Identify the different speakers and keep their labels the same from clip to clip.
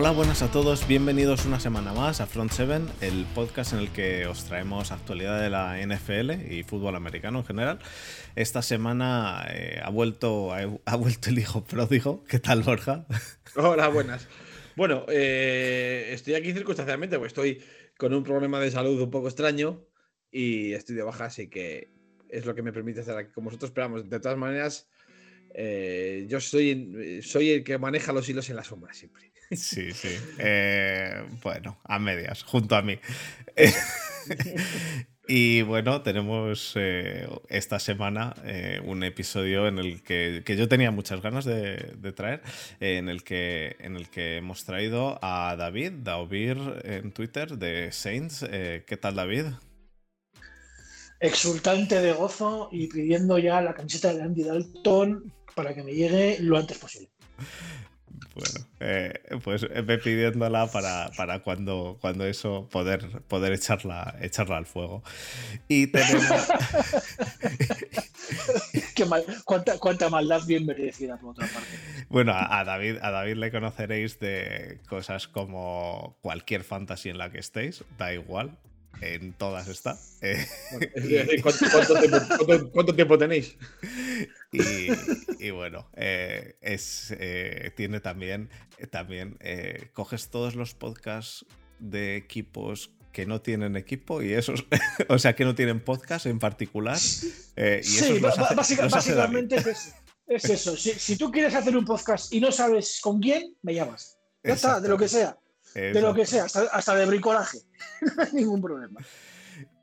Speaker 1: Hola, buenas a todos, bienvenidos una semana más a Front 7, el podcast en el que os traemos actualidad de la NFL y fútbol americano en general. Esta semana eh, ha, vuelto, ha, vuelto el hijo pródigo. ¿Qué tal, Borja?
Speaker 2: Hola, buenas. Bueno, eh, estoy aquí circunstancialmente, pues estoy con un problema de salud un poco extraño y estoy de baja, así que es lo que me permite estar aquí con vosotros. Esperamos, de todas maneras, eh, yo soy, soy el que maneja los hilos en la sombra siempre.
Speaker 1: Sí, sí. Eh, bueno, a medias, junto a mí. y bueno, tenemos eh, esta semana un episodio en el que, yo tenía muchas ganas de, traer, en, el que, en el que hemos traído a David, Daubir en Twitter de Saints. ¿Qué tal, David?
Speaker 3: Exultante de gozo y pidiendo ya la camiseta de Andy Dalton para que me llegue lo antes posible.
Speaker 1: Bueno, eh, pues ve pidiéndola para, para, cuando, cuando eso poder, poder echarla, echarla al fuego. Y tenemos.
Speaker 3: Qué mal, cuánta, cuánta, maldad bien merecida por otra parte.
Speaker 1: Bueno, a, David, a David le conoceréis de cosas como cualquier fantasy en la que estéis, da igual en todas está. Eh,
Speaker 2: ¿cuánto, tiempo, tenéis?
Speaker 1: Y, bueno, eh, es, eh, tiene también, también coges todos los podcasts de equipos que no tienen equipo y esos, o sea, que no tienen podcast en particular. y
Speaker 3: sí, básicamente es, eso. Si, tú quieres hacer un podcast y no sabes con quién, me llamas. Ya está, de lo que sea. De lo que sea, hasta, de bricolaje. no hay ningún problema.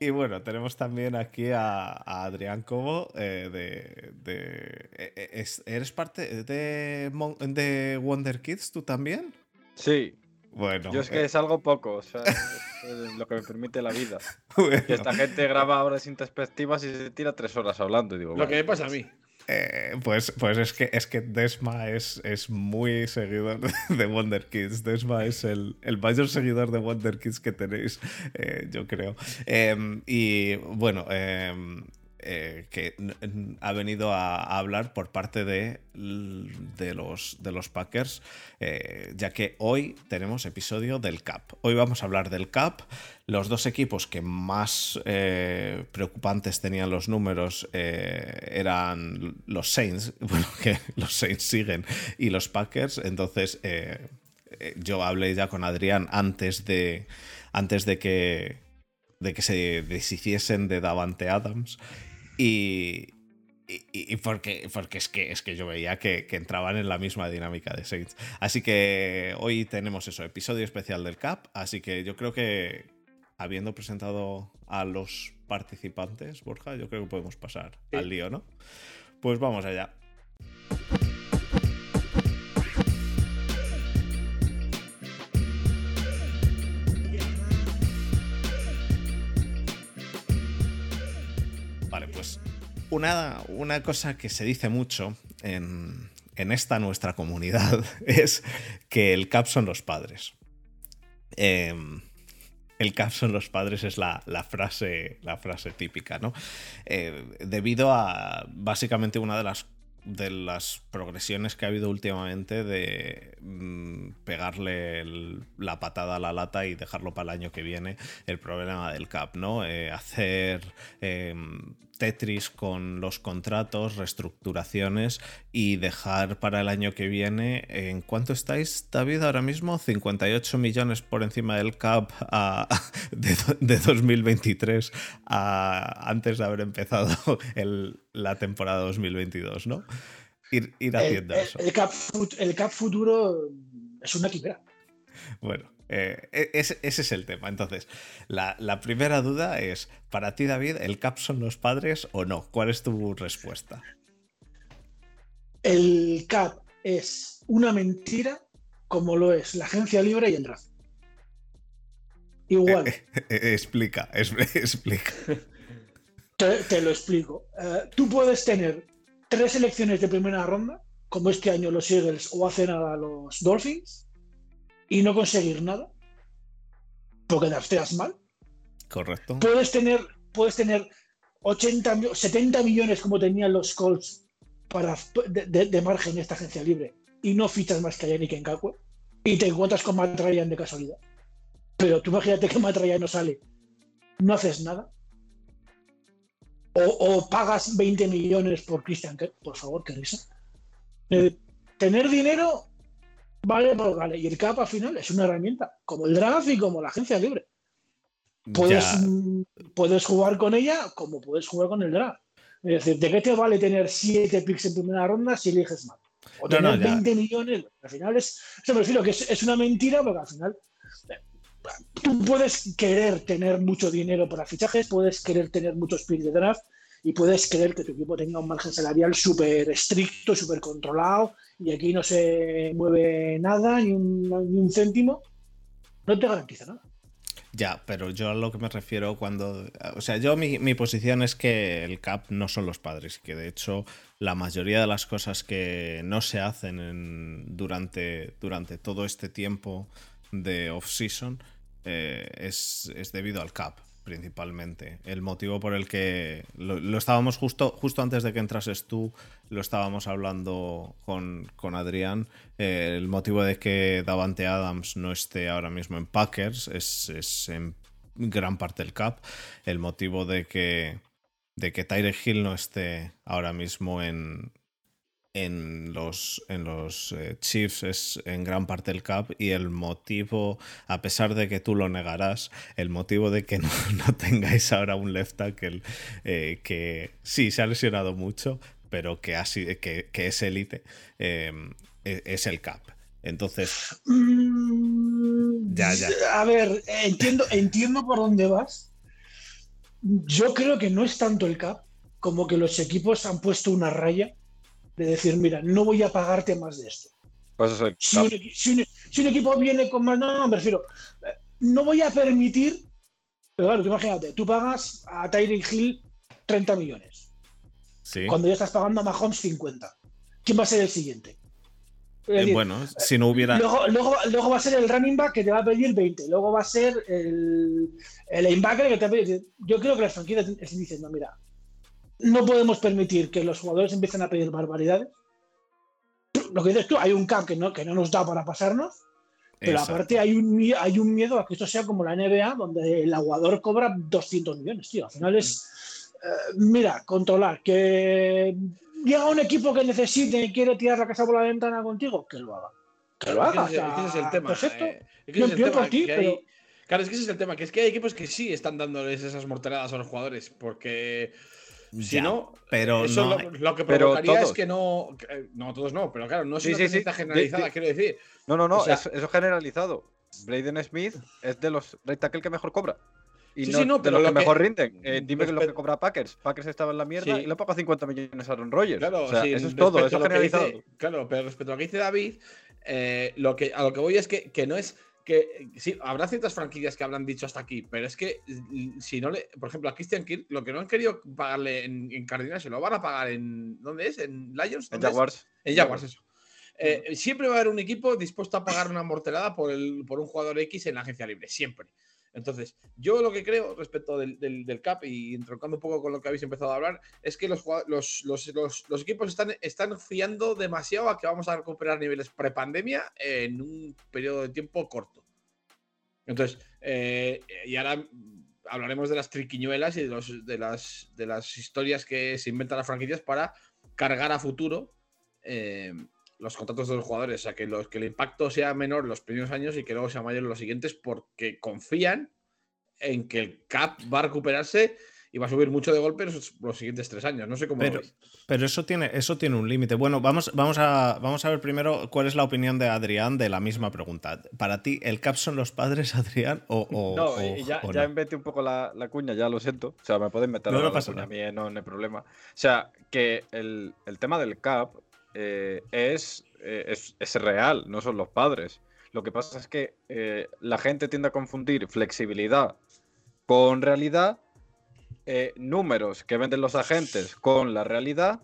Speaker 1: Y bueno, tenemos también aquí a, Adrián Cobo eh, de... Eh, eh, ¿Eres parte de, de Wonder Kids tú también?
Speaker 4: Sí. Bueno. Yo es que salgo poco, o sea, es lo que me permite la vida. Y esta gente graba horas introspectivas y se tira tres horas hablando. digo,
Speaker 2: lo que me pasa a mí.
Speaker 1: Eh, pues, pues es que es que Desma es, es muy seguidor de Wonder Kids. Desma es el, mayor seguidor de Wonder Kids que tenéis, eh, yo creo. Em, y bueno, em, eh, que ha venido a, hablar por parte de, de, los, de los Packers, eh, ya que hoy tenemos episodio del CAP. Hoy vamos a hablar del CAP. Los dos equipos que más eh, preocupantes tenían los números eran los Saints, bueno, que los Saints siguen, y los Packers. Entonces, yo hablé ya con Adrián antes de, antes de que de que se deshiciesen de Davante Adams y, y, porque, porque es, que, es que yo veía que, entraban en la misma dinámica de Saints. Así que hoy tenemos eso, episodio especial del CAP. Así que yo creo que, habiendo presentado a los participantes, Borja, yo creo que podemos pasar al lío, ¿no? Pues vamos allá. Una, una cosa que se dice mucho en, esta nuestra comunidad es que el CAP son los padres. Em, el CAP son los padres es la, frase, la frase típica, ¿no? Eh, debido a básicamente una de las de las progresiones que ha habido últimamente de mm, pegarle la patada a la lata y dejarlo para el año que viene el problema del CAP, ¿no? Eh, hacer em, Tetris con los contratos, reestructuraciones y dejar para el año que viene. ¿En cuánto estáis, David, ahora mismo? 58 millones por encima del CAP de, 2023 antes de haber empezado la temporada 2022, ¿no? Ir, haciendo eso.
Speaker 3: El cap, el cap futuro es una quimera.
Speaker 1: Bueno, eh, e, ese, es el tema. Entonces, la, primera duda es, para ti, David, ¿el CAP son los padres o no? ¿Cuál es tu respuesta?
Speaker 3: El CAP es una mentira como lo es la agencia libre y el draft. Igual.
Speaker 1: explica, explica.
Speaker 3: Te, lo explico. Eh, tú puedes tener tres selecciones de primera ronda, como este año los Eagles o hacen a los Dolphins, y no conseguir nada, porque drafteas mal.
Speaker 1: Correcto.
Speaker 3: Puedes tener, puedes tener 80, 70 millones como tenían los Colts para, de, margen en esta agencia libre y no fichas más que a Yannick Ngakwe, y te encuentras con Matt Ryan de casualidad. Pero tú imagínate que Matt Ryan no sale, no haces nada. O, pagas 20 millones por Christian por favor, qué risa. Eh, tener dinero vale, vale. Y el CAP al final es una herramienta, como el draft y como la agencia libre. Puedes, puedes jugar con ella como puedes jugar con el draft. Es decir, ¿de qué te vale tener 7 picks en primera ronda si eliges mal? O tener 20 millones. Al final es. Eso me refiero que es, una mentira porque al final. Tú puedes querer tener mucho dinero para fichajes, puedes querer tener muchos picks de draft y puedes querer que tu equipo tenga un margen salarial súper estricto, súper controlado y aquí no se mueve nada, ni un, ni un céntimo. No te garantiza nada.
Speaker 1: Ya, pero yo a lo que me refiero cuando... O sea, yo mi, mi, posición es que el CAP no son los padres, que de hecho la mayoría de las cosas que no se hacen durante, durante todo este tiempo de off-season eh, es, es debido al CAP principalmente. El motivo por el que lo, estábamos justo, justo antes de que entrases tú, lo estábamos hablando con, Adrián. Eh, el motivo de que Davante Adams no esté ahora mismo en Packers es, en gran parte el cap. El motivo de que, de que Tyre Hill no esté ahora mismo en, en los, en los eh, Chiefs es en gran parte el cap y el motivo, a pesar de que tú lo negarás, el motivo de que no, tengáis ahora un left tackle eh, que sí se ha lesionado mucho, pero que, que, que es élite, em, e, es el cap. Entonces,
Speaker 3: mm, ya, ya. A ver, entiendo, entiendo por dónde vas. Yo creo que no es tanto el cap como que los equipos han puesto una raya de decir, mira, no voy a pagarte más de esto.
Speaker 4: Pues
Speaker 3: si, un, equipo viene con más, no, no, me refiero, no voy a permitir, pero claro, imagínate, tú pagas a Tyreek Hill 30 millones.
Speaker 1: Sí.
Speaker 3: Cuando ya estás pagando a Mahomes 50. ¿Quién va a ser el siguiente?
Speaker 1: Eh, bueno, si no hubiera.
Speaker 3: Luego, luego, va a ser el running back que te va a pedir 20. Luego va a ser el, el linebacker que te va a pedir. Yo creo que las franquicias están diciendo: mira, no podemos permitir que los jugadores empiecen a pedir barbaridades. Lo que dices tú, hay un cap que no, que no nos da para pasarnos, pero aparte hay un, hay un miedo a que esto sea como la NBA, donde el aguador cobra 200 millones, tío. Al final es, eh, mira, controlar, que llega un equipo que necesite y quiere tirar la casa por la ventana contigo, que lo haga. Que lo haga.
Speaker 2: ese, es el tema. Perfecto. Eh, claro, es que ese es el tema, que es que hay equipos que sí están dándoles esas morteradas a los jugadores, porque si no,
Speaker 1: pero
Speaker 2: eso lo, que provocaría es que no. no, todos no, pero claro, no es una sí, generalizada, quiero decir.
Speaker 4: No, no, no, eso es generalizado. Braden Smith es de los right tackle que mejor cobra. Y no, de los que, mejor rinden. Eh, dime que lo que cobra Packers. Packers estaba en la mierda y le paga 50 millones a Aaron Rodgers. Claro, o sea, eso es todo, eso es generalizado.
Speaker 2: claro, pero respecto a lo que dice David, eh, lo que, a lo que voy es que, que no es que sí, habrá ciertas franquicias que habrán dicho hasta aquí, pero es que si no le, por ejemplo, a Christian Kirk, lo que no han querido pagarle en, en Cardinals, se lo van a pagar en, ¿dónde es? ¿En Lions?
Speaker 4: En Jaguars.
Speaker 2: En Jaguars, eso. Eh, siempre va a haber un equipo dispuesto a pagar una mortelada por, el, por un jugador X en la agencia libre, siempre. Entonces, yo lo que creo respecto del, del, CAP y entroncando un poco con lo que habéis empezado a hablar, es que los, los, los, equipos están, están fiando demasiado a que vamos a recuperar niveles prepandemia en un periodo de tiempo corto. Entonces, eh, y ahora hablaremos de las triquiñuelas y de, los, de, las, de las historias que se inventan las franquicias para cargar a futuro eh, los contratos de los jugadores. O sea, que, los, que el impacto sea menor los primeros años y que luego sea mayor en los siguientes porque confían en que el CAP va a recuperarse y va a subir mucho de golpe los, los siguientes tres años. No sé cómo
Speaker 1: pero, Pero eso tiene, eso tiene un límite. Bueno, vamos, vamos, a, vamos a ver primero cuál es la opinión de Adrián de la misma pregunta. ¿Para ti el CAP son los padres, Adrián? O,
Speaker 4: no, ya, ya un poco la, cuña, ya lo siento. O sea, me pueden meter
Speaker 1: no,
Speaker 4: la,
Speaker 1: pasa
Speaker 4: cuña, a mí no, hay problema. O sea, que el, tema del CAP eh, es, eh, es, es real, no son los padres. Lo que pasa es que eh, la gente tiende a confundir flexibilidad con realidad números que venden los agentes con la realidad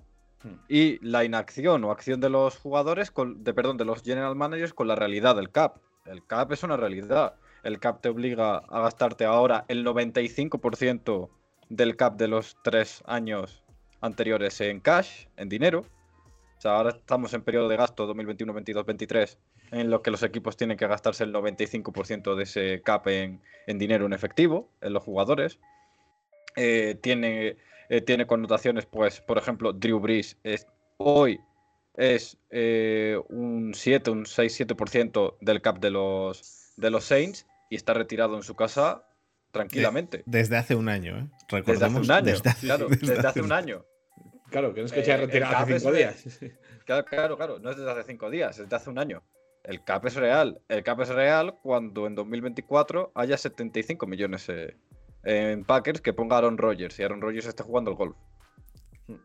Speaker 4: y la inacción o acción de los jugadores, con, de, perdón, de los general managers con la realidad del CAP. El CAP es una realidad. El CAP te obliga a gastarte ahora el 95% del CAP de los tres años anteriores en cash, en dinero. Sea, ahora estamos en periodo de gasto 2021, 22, 23, en lo que los equipos tienen que gastarse el 95% de ese cap en, en, dinero en efectivo, en los jugadores. Eh, tiene, eh, tiene connotaciones, pues, por ejemplo, Drew Brees es, hoy es eh, un 7, un 6-7% del cap de los, de los Saints y está retirado en su casa tranquilamente.
Speaker 1: desde hace un año, ¿eh?
Speaker 4: Desde hace un año, desde claro, desde hace un año.
Speaker 2: Claro, que no es que se haya retirado hace cinco días.
Speaker 4: Claro, claro, claro, no es desde hace cinco días, es desde hace un año. El cap es real. El cap es real cuando en 2024 haya 75 millones eh, en Packers que ponga Aaron Rodgers y Aaron Rodgers esté jugando el golf.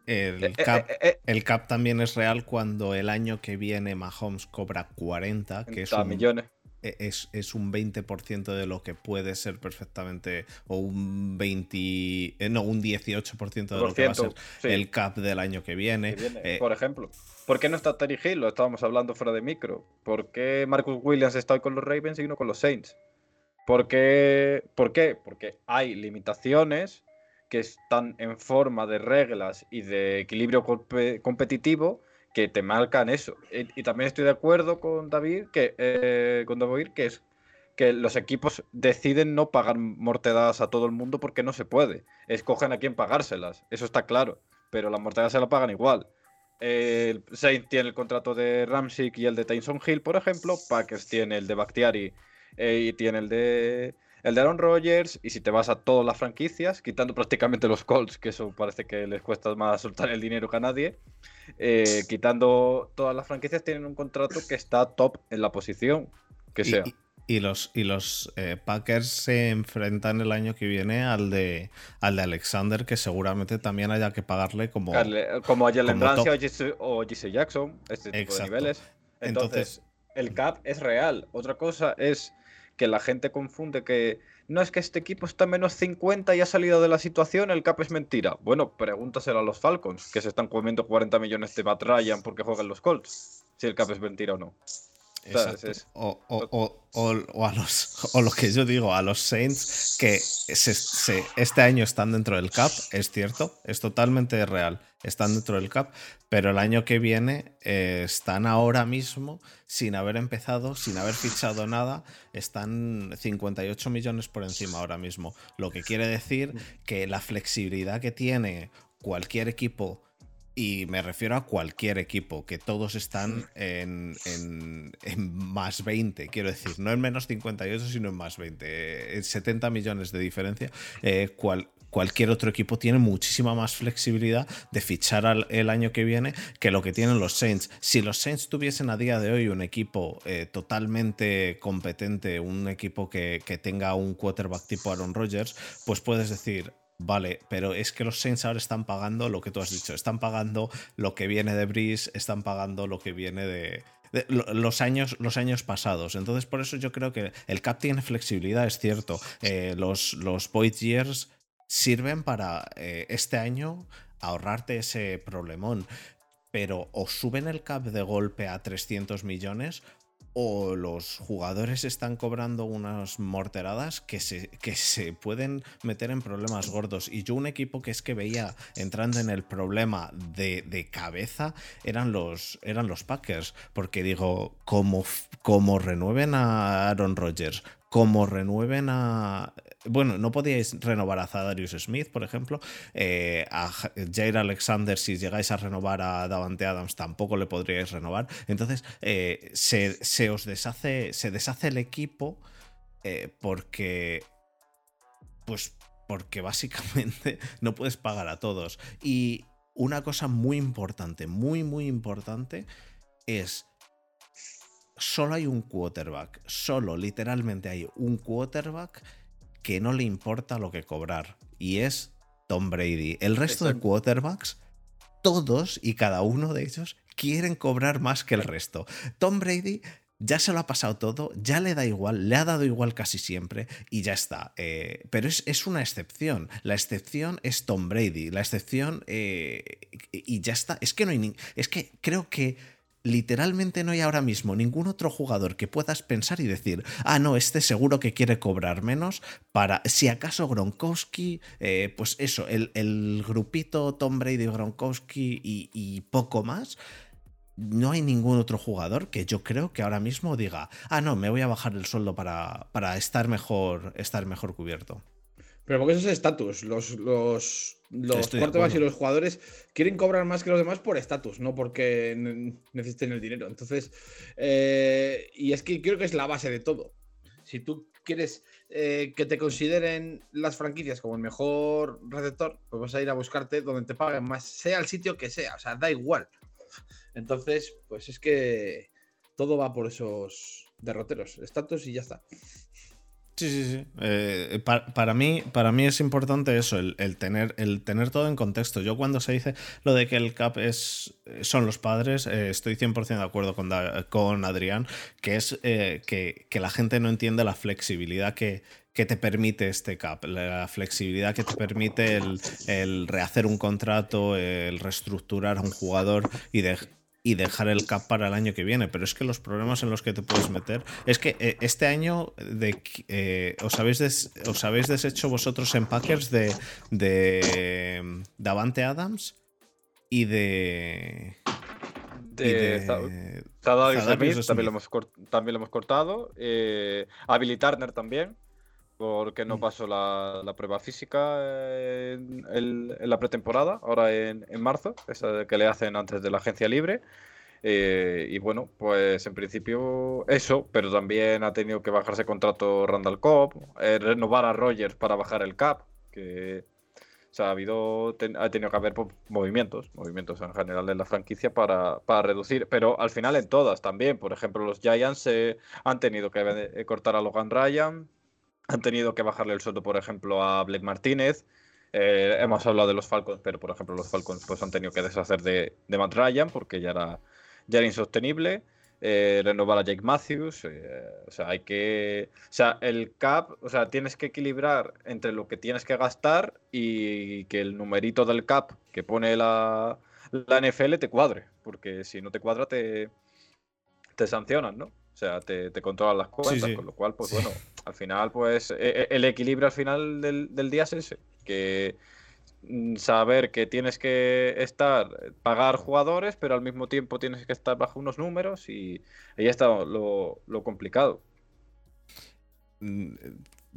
Speaker 1: El, eh, cap, eh, el cap también es real cuando el año que viene Mahomes cobra 40, que es un,
Speaker 4: millones.
Speaker 1: E, es, es, un 20% de lo que puede ser perfectamente, o un 20, no, un 18% de lo que va a ser el cap del año que viene.
Speaker 4: por ejemplo. ¿Por qué no está Terry Hill? Lo estábamos hablando fuera de micro. ¿Por qué Marcus Williams está hoy con los Ravens y no con los Saints? ¿Por qué? ¿Por qué? Porque hay limitaciones que están en forma de reglas y de equilibrio competitivo que te marcan eso. Y, también estoy de acuerdo con David, que, eh, con David, que es que los equipos deciden no pagar mortedadas a todo el mundo porque no se puede. Escogen a quién pagárselas, eso está claro. Pero las mortedadas se las pagan igual el Saints tiene el contrato de Ramsick y el de Tyson Hill, por ejemplo. Packers tiene el de Bakhtiari eh, y tiene el de el de Aaron Rodgers. Y si te vas a todas las franquicias, quitando prácticamente los Colts, que eso parece que les cuesta más soltar el dinero que a nadie, eh, quitando todas las franquicias, tienen un contrato que está top en la posición que sea.
Speaker 1: Y los, y los eh, Packers se enfrentan el año que viene al de, al de Alexander, que seguramente también haya que pagarle como.
Speaker 4: Como a Jalen Ramsey o GC Jackson, este tipo de niveles. Entonces, el cap es real. Otra cosa es que la gente confunde que no es que este equipo está menos 50 y ha salido de la situación, el cap es mentira. Bueno, pregúntaselo a los Falcons, que se están comiendo 40 millones de Matt porque juegan los Colts, si el cap es mentira o no.
Speaker 1: O, o, a los, o lo que yo digo, a los Saints que este año están dentro del cap, es cierto, es totalmente real, están dentro del cap, pero el año que viene eh, están ahora mismo sin haber empezado, sin haber fichado nada, están 58 millones por encima ahora mismo, lo que quiere decir que la flexibilidad que tiene cualquier equipo y me refiero a cualquier equipo, que todos están en, más 20, quiero decir, no en menos 58, sino en más 20. 70 millones de diferencia. Eh, cualquier otro equipo tiene muchísima más flexibilidad de fichar el año que viene que lo que tienen los Saints. Si los Saints tuviesen a día de hoy un equipo eh, totalmente competente, un equipo que, que tenga un quarterback tipo Aaron Rodgers, pues puedes decir, Vale, pero es que los Saints ahora están pagando lo que tú has dicho, están pagando lo que viene de Breeze, están pagando lo que viene de, los, años, los años pasados. Entonces, por eso yo creo que el cap tiene flexibilidad, es cierto. Eh, los, los Void Years sirven para eh, este año ahorrarte ese problemón. Pero o suben el cap de golpe a 300 millones o los jugadores están cobrando unas morteradas que se, que se pueden meter en problemas gordos. Y yo un equipo que es que veía entrando en el problema de, cabeza eran los, eran los Packers. Porque digo, como, como renueven a Aaron Rodgers, como renueven a bueno, no podíais renovar a Zadarius Smith, por ejemplo. Eh, a Jair Alexander, si llegáis a renovar a Davante Adams, tampoco le podríais renovar. Entonces, eh, se, os deshace, se deshace el equipo eh, porque. Pues porque básicamente no puedes pagar a todos. Y una cosa muy importante, muy, muy importante, es solo hay un quarterback, solo literalmente hay un quarterback que no le importa lo que cobrar y es Tom Brady. El resto de quarterbacks, todos y cada uno de ellos quieren cobrar más que el resto. Tom Brady ya se lo ha pasado todo, ya le da igual, le ha dado igual casi siempre y ya está. Eh, pero es, una excepción. La excepción es Tom Brady. La excepción eh, y ya está. Es que no hay. Es que creo que literalmente no hay ahora mismo ningún otro jugador que puedas pensar y decir, ah, no, este seguro que quiere cobrar menos para, si acaso Gronkowski, eh, pues eso, el, grupito Tom Brady, Gronkowski y, poco más. no hay ningún otro jugador que yo creo que ahora mismo diga, ah, no, me voy a bajar el sueldo para, para estar, mejor, estar mejor cubierto.
Speaker 2: Pero porque eso es estatus. Los, los, los quarterbacks y los jugadores quieren cobrar más que los demás por estatus, no porque ne- necesiten el dinero. Entonces, eh, y es que creo que es la base de todo. Si tú quieres eh, que te consideren las franquicias como el mejor receptor, pues vas a ir a buscarte donde te paguen más, sea el sitio que sea, o sea, da igual. Entonces, pues es que todo va por esos derroteros, estatus y ya está.
Speaker 1: Sí, sí, sí. Eh, pa- para, mí, para mí es importante eso, el, tener, el tener todo en contexto. Yo cuando se dice lo de que el CAP es, son los padres, eh, estoy 100% de acuerdo con, con Adrián, que es eh, que, que la gente no entiende la flexibilidad que, que te permite este CAP, la flexibilidad que te permite el, el rehacer un contrato, el reestructurar a un jugador y de, y dejar el cap para el año que viene. Pero es que los problemas en los que te puedes meter. Es que eh, este año de, eh, os, habéis des- os habéis deshecho vosotros en Packers de, de Davante Adams y de. y
Speaker 4: De, Zadarius Smith, también, lo hemos también lo hemos cortado. Eh, a Billy Turner también, porque no
Speaker 1: Mm.
Speaker 4: pasó la, la prueba física en, el- en la pretemporada, ahora en, en marzo, esa que le hacen antes de la agencia libre. Eh, y bueno, pues en principio eso, pero también ha tenido que bajarse contrato Randall Cobb, eh, renovar a Rogers para bajar el cap, que o sea, ha habido ten- ha tenido que haber movimientos, movimientos en general en la franquicia para, para reducir, pero al final en todas también. Por ejemplo, los Giants eh, han tenido que eh, cortar a Logan Ryan, han tenido que bajarle el sueldo, por ejemplo, a Blake Martínez. Eh, hemos hablado de los Falcons, pero por ejemplo, los Falcons pues, han tenido que deshacer de, de Matt Ryan porque ya era, ya era insostenible. Eh, renovar a Jake Matthews. eh, o sea, hay que. O sea, el cap, o sea, tienes que equilibrar entre lo que tienes que gastar y que el numerito del cap que pone la, la NFL te cuadre. Porque si no te cuadra, te, te sancionan, ¿no? O sea, te, te controlan las cuentas,
Speaker 1: sí.
Speaker 4: con lo cual, pues
Speaker 1: Sí.
Speaker 4: bueno, al final, pues e- e- el equilibrio al final del, del día es ese, que mm, saber que tienes que estar, pagar jugadores, pero al mismo tiempo tienes que estar bajo unos números y ahí está lo, lo complicado.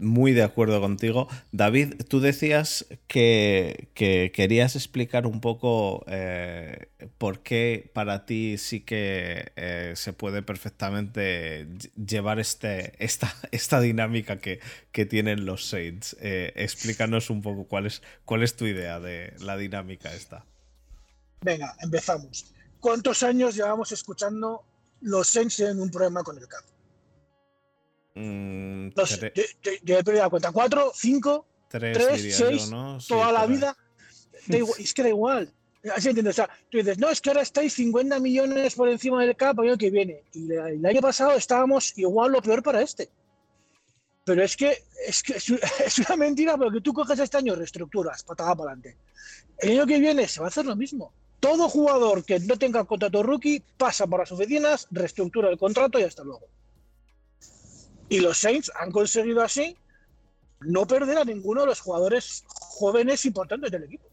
Speaker 1: Muy de acuerdo contigo. David, tú decías que, que querías explicar un poco eh, por qué para ti sí que eh, se puede perfectamente lle- llevar este, esta, esta dinámica que, que tienen los Saints. Eh, explícanos un poco cuál es, cuál es tu idea de la dinámica esta.
Speaker 3: Venga, empezamos. ¿Cuántos años llevamos escuchando los Saints en un problema con el cap?
Speaker 1: Mm,
Speaker 3: No sé, yo, yo- yo he perdido la cuenta. ¿Cuatro? ¿Cinco?
Speaker 1: tres,
Speaker 3: tres, seis,
Speaker 1: yo, ¿no? Sí,
Speaker 3: ¿Toda la vida? Igual, es que da igual. Así entiendes. O sea, tú dices, no, es que ahora estáis 50 millones por encima del cap el año que viene. Y el año pasado estábamos igual lo peor para este. Pero es que es, que es una mentira porque tú coges este año, reestructuras, patada para adelante. El año que viene se va a hacer lo mismo. Todo jugador que no tenga contrato rookie pasa por las oficinas, reestructura el contrato y hasta luego. Y los Saints han conseguido así no perder a ninguno de los jugadores jóvenes importantes del equipo.